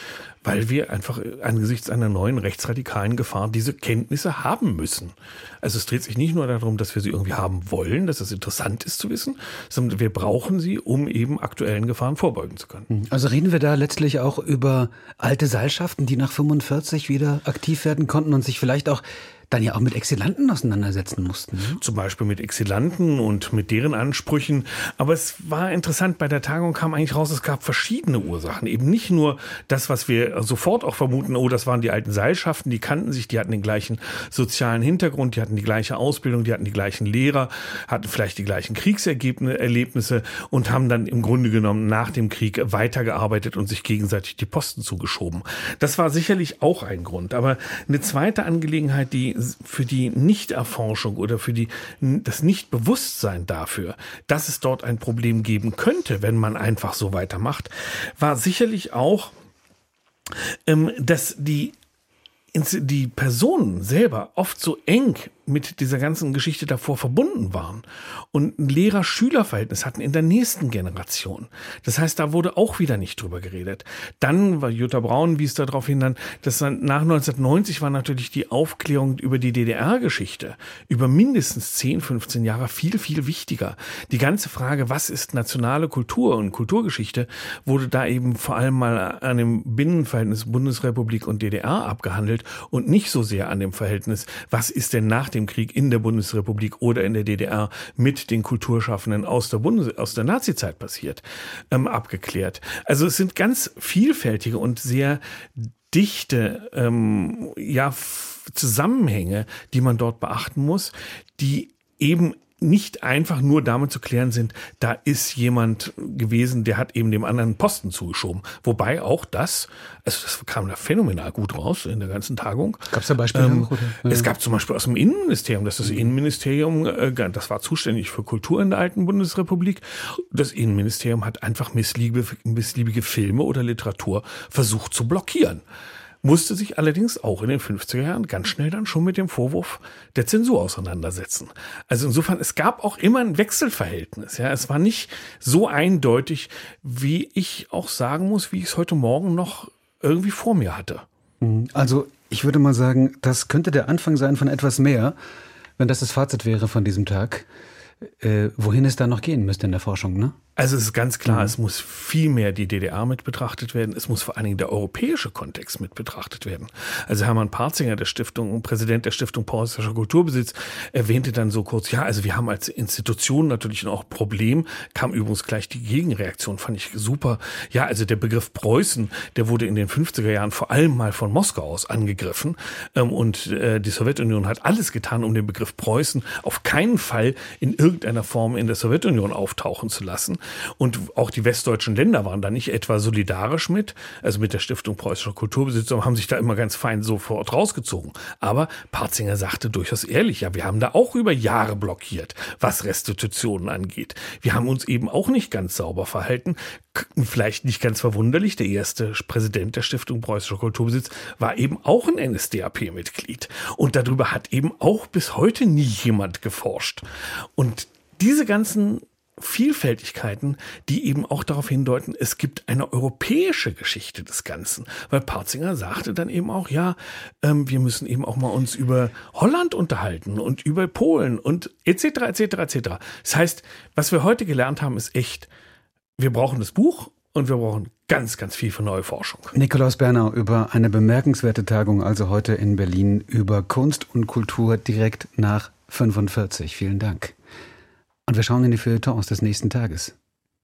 O: weil wir einfach angesichts einer neuen rechtsradikalen Gefahr diese Kenntnisse haben müssen. Also es dreht sich nicht nur darum, dass wir sie irgendwie haben wollen, dass es interessant ist zu wissen, sondern wir brauchen sie, um eben aktuellen Gefahren vorbeugen zu können.
B: Mhm. Also reden wir da letztlich auch über alte Seilschaften, die nach 45 wieder aktiv werden konnten und sich vielleicht auch dann ja auch mit Exilanten auseinandersetzen mussten. Ne?
O: Zum Beispiel mit Exilanten und mit deren Ansprüchen. Aber es war interessant, bei der Tagung kam eigentlich raus, es gab verschiedene Ursachen. Eben nicht nur das, was wir sofort auch vermuten, oh, das waren die alten Seilschaften, die kannten sich, die hatten den gleichen sozialen Hintergrund, die hatten die gleiche Ausbildung, die hatten die gleichen Lehrer, hatten vielleicht die gleichen Kriegserlebnisse und haben dann im Grunde genommen nach dem Krieg weitergearbeitet und sich gegenseitig die Posten zugeschoben. Das war sicherlich auch ein Grund. Aber eine zweite Angelegenheit, die für die Nichterforschung oder für die, das Nichtbewusstsein dafür, dass es dort ein Problem geben könnte, wenn man einfach so weitermacht, war sicherlich auch, ähm, dass die die Personen selber oft so eng mit dieser ganzen Geschichte davor verbunden waren und ein Lehrer-Schüler-Verhältnis hatten in der nächsten Generation. Das heißt, da wurde auch wieder nicht drüber geredet. Dann war Jutta Braun wies darauf hin, dann, dass nach 1990 war natürlich die Aufklärung über die DDR-Geschichte über mindestens 10, 15 Jahre viel, viel wichtiger. Die ganze Frage, was ist nationale Kultur und Kulturgeschichte, wurde da eben vor allem mal an dem Binnenverhältnis Bundesrepublik und DDR abgehandelt und nicht so sehr an dem Verhältnis, was ist denn nach dem dem Krieg in der Bundesrepublik oder in der DDR mit den Kulturschaffenden aus der, Bundes aus der Nazizeit passiert, ähm, abgeklärt. Also es sind ganz vielfältige und sehr dichte ähm, ja, Zusammenhänge, die man dort beachten muss, die eben nicht einfach nur damit zu klären sind, da ist jemand gewesen, der hat eben dem anderen Posten zugeschoben. Wobei auch das, also das kam da phänomenal gut raus in der ganzen Tagung.
B: Gab es da Beispiele? Ähm,
O: ja. Es gab zum Beispiel aus dem Innenministerium, dass das Innenministerium, äh, das war zuständig für Kultur in der alten Bundesrepublik. Das Innenministerium hat einfach missliebige, missliebige Filme oder Literatur versucht zu blockieren musste sich allerdings auch in den 50er Jahren ganz schnell dann schon mit dem Vorwurf der Zensur auseinandersetzen. Also insofern, es gab auch immer ein Wechselverhältnis. Ja, es war nicht so eindeutig, wie ich auch sagen muss, wie ich es heute Morgen noch irgendwie vor mir hatte.
B: Mhm. Also ich würde mal sagen, das könnte der Anfang sein von etwas mehr Wenn das das Fazit wäre von diesem Tag, äh, wohin es da noch gehen müsste in der Forschung, ne?
O: Also es ist ganz klar, mhm. es muss viel mehr die DDR mit betrachtet werden. Es muss vor allen Dingen der europäische Kontext mit betrachtet werden. Also Hermann Parzinger, der Stiftung, Präsident der Stiftung Preußischer Kulturbesitz, erwähnte dann so kurz, ja, also wir haben als Institution natürlich auch ein Problem. Kam übrigens gleich die Gegenreaktion, fand ich super. Ja, also der Begriff Preußen, der wurde in den 50er Jahren vor allem mal von Moskau aus angegriffen. Ähm, und äh, die Sowjetunion hat alles getan, um den Begriff Preußen auf keinen Fall in irgendeiner Form in der Sowjetunion auftauchen zu lassen. Und auch die westdeutschen Länder waren da nicht etwa solidarisch mit, also mit der Stiftung Preußischer Kulturbesitz, sondern haben sich da immer ganz fein sofort rausgezogen. Aber Parzinger sagte durchaus ehrlich, ja, wir haben da auch über Jahre blockiert, was Restitutionen angeht. Wir haben uns eben auch nicht ganz sauber verhalten. Vielleicht nicht ganz verwunderlich, der erste Präsident der Stiftung Preußischer Kulturbesitz war eben auch ein NSDAP-Mitglied. Und darüber hat eben auch bis heute nie jemand geforscht. Und diese ganzen Vielfältigkeiten, die eben auch darauf hindeuten, es gibt eine europäische Geschichte des Ganzen. Weil Parzinger sagte dann eben auch, ja, ähm, wir müssen eben auch mal uns über Holland unterhalten und über Polen und etc. etc. etc. Das heißt, was wir heute gelernt haben, ist echt, wir brauchen das Buch und wir brauchen ganz, ganz viel für neue Forschung.
B: Nikolaus Bernau über eine bemerkenswerte Tagung, also heute in Berlin, über Kunst und Kultur direkt nach 45. Vielen Dank. Und wir schauen in die Feuilletons des nächsten Tages.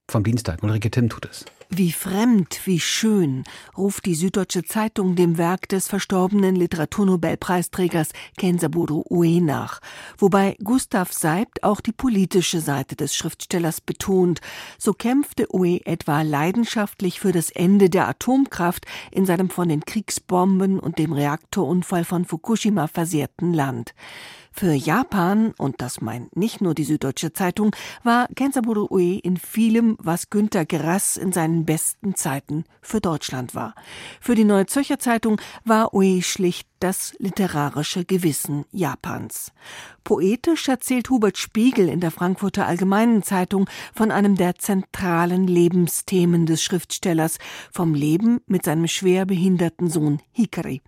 B: Vom Dienstag. Ulrike Timm tut es.
Q: Wie fremd, wie schön, ruft die Süddeutsche Zeitung dem Werk des verstorbenen Literaturnobelpreisträgers Kensaburo Ue nach, wobei Gustav Seibt auch die politische Seite des Schriftstellers betont. So kämpfte Ue etwa leidenschaftlich für das Ende der Atomkraft in seinem von den Kriegsbomben und dem Reaktorunfall von Fukushima versehrten Land. Für Japan, und das meint nicht nur die Süddeutsche Zeitung, war Kensaburo Ue in vielem, was Günter Grass in seinen besten Zeiten für Deutschland war. Für die Neue Zürcher Zeitung war Ue schlicht das literarische Gewissen Japans. Poetisch erzählt Hubert Spiegel in der Frankfurter Allgemeinen Zeitung von einem der zentralen Lebensthemen des Schriftstellers, vom Leben mit seinem schwer behinderten Sohn Hikari.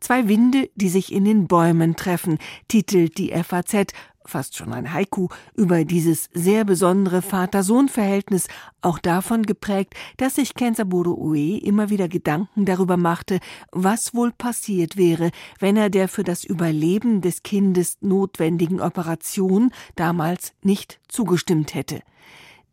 Q: Zwei Winde, die sich in den Bäumen treffen, titelt die FAZ, fast schon ein Haiku, über dieses sehr besondere Vater-Sohn-Verhältnis, auch davon geprägt, dass sich Kensaburo Ue immer wieder Gedanken darüber machte, was wohl passiert wäre, wenn er der für das Überleben des Kindes notwendigen Operation damals nicht zugestimmt hätte.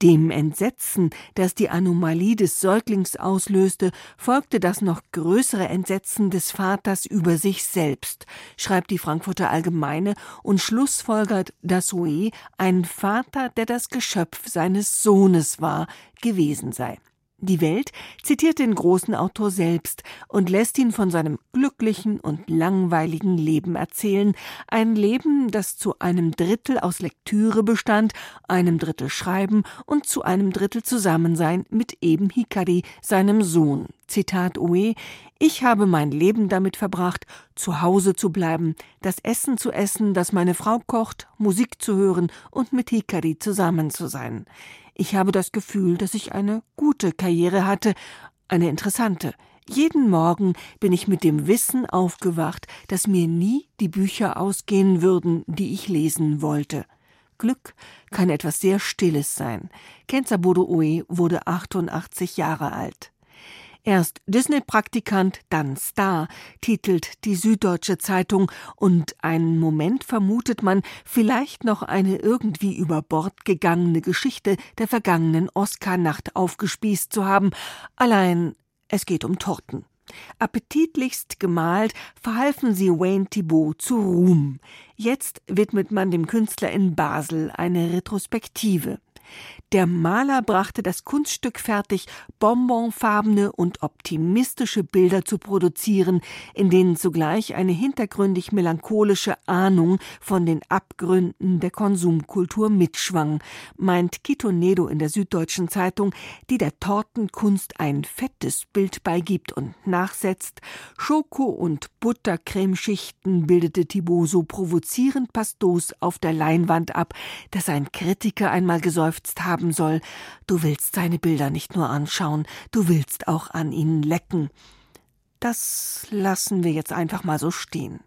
Q: Dem Entsetzen, das die Anomalie des Säuglings auslöste, folgte das noch größere Entsetzen des Vaters über sich selbst, schreibt die Frankfurter Allgemeine und schlussfolgert, dass Oe ein Vater, der das Geschöpf seines Sohnes war, gewesen sei. Die Welt zitiert den großen Autor selbst und lässt ihn von seinem glücklichen und langweiligen Leben erzählen, ein Leben, das zu einem Drittel aus Lektüre bestand, einem Drittel Schreiben und zu einem Drittel Zusammensein mit eben Hikari, seinem Sohn. Zitat Ue, ich habe mein Leben damit verbracht, zu Hause zu bleiben, das Essen zu essen, das meine Frau kocht, Musik zu hören und mit Hikari zusammen zu sein. Ich habe das Gefühl, dass ich eine gute Karriere hatte, eine interessante. Jeden Morgen bin ich mit dem Wissen aufgewacht, dass mir nie die Bücher ausgehen würden, die ich lesen wollte. Glück kann etwas sehr Stilles sein. Kenzaburo Ue wurde 88 Jahre alt. Erst Disney-Praktikant, dann Star, titelt die Süddeutsche Zeitung, und einen Moment vermutet man vielleicht noch eine irgendwie über Bord gegangene Geschichte der vergangenen Oscar-Nacht aufgespießt zu haben. Allein es geht um Torten. Appetitlichst gemalt verhalfen sie Wayne Thibault zu Ruhm. Jetzt widmet man dem Künstler in Basel eine Retrospektive. Der Maler brachte das Kunststück fertig, bonbonfarbene und optimistische Bilder zu produzieren, in denen zugleich eine hintergründig melancholische Ahnung von den Abgründen der Konsumkultur mitschwang, meint Kitonedo in der Süddeutschen Zeitung, die der Tortenkunst ein fettes Bild beigibt und nachsetzt. Schoko- und Buttercremeschichten bildete Thibaut so provozierend pastos auf der Leinwand ab, dass ein Kritiker einmal geseufzt habe, haben soll. Du willst seine Bilder nicht nur anschauen, du willst auch an ihnen lecken. Das lassen wir jetzt einfach mal so stehen.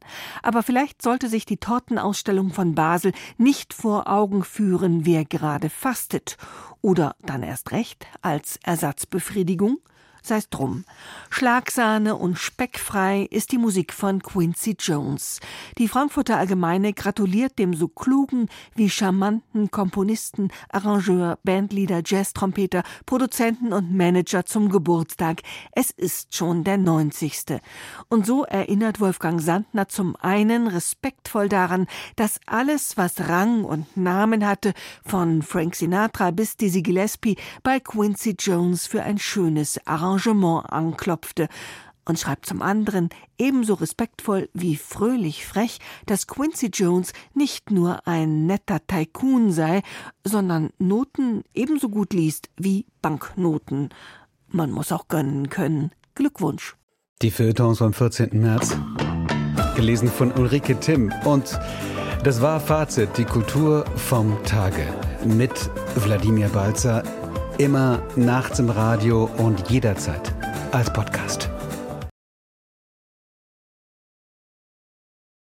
Q: Aber vielleicht sollte sich die Tortenausstellung von Basel nicht vor Augen führen, wer gerade fastet. Oder dann erst recht als Ersatzbefriedigung Sei's drum. Schlagsahne und speckfrei ist die Musik von Quincy Jones. Die Frankfurter Allgemeine gratuliert dem so klugen wie charmanten Komponisten, Arrangeur, Bandleader, Jazztrompeter, Produzenten und Manager zum Geburtstag. Es ist schon der 90. Und so erinnert Wolfgang Sandner zum einen respektvoll daran, dass alles, was Rang und Namen hatte, von Frank Sinatra bis Dizzy Gillespie, bei Quincy Jones für ein schönes Arrangement Arrangement anklopfte und schreibt zum anderen ebenso respektvoll wie fröhlich frech, dass Quincy Jones nicht nur ein netter Tycoon sei, sondern Noten ebenso gut liest wie Banknoten. Man muss auch gönnen können. Glückwunsch.
B: Die Feuilletons vom 14. März. Gelesen von Ulrike Timm. Und das war Fazit, die Kultur vom Tage. Mit Wladimir Balzer immer nachts im Radio und jederzeit als Podcast.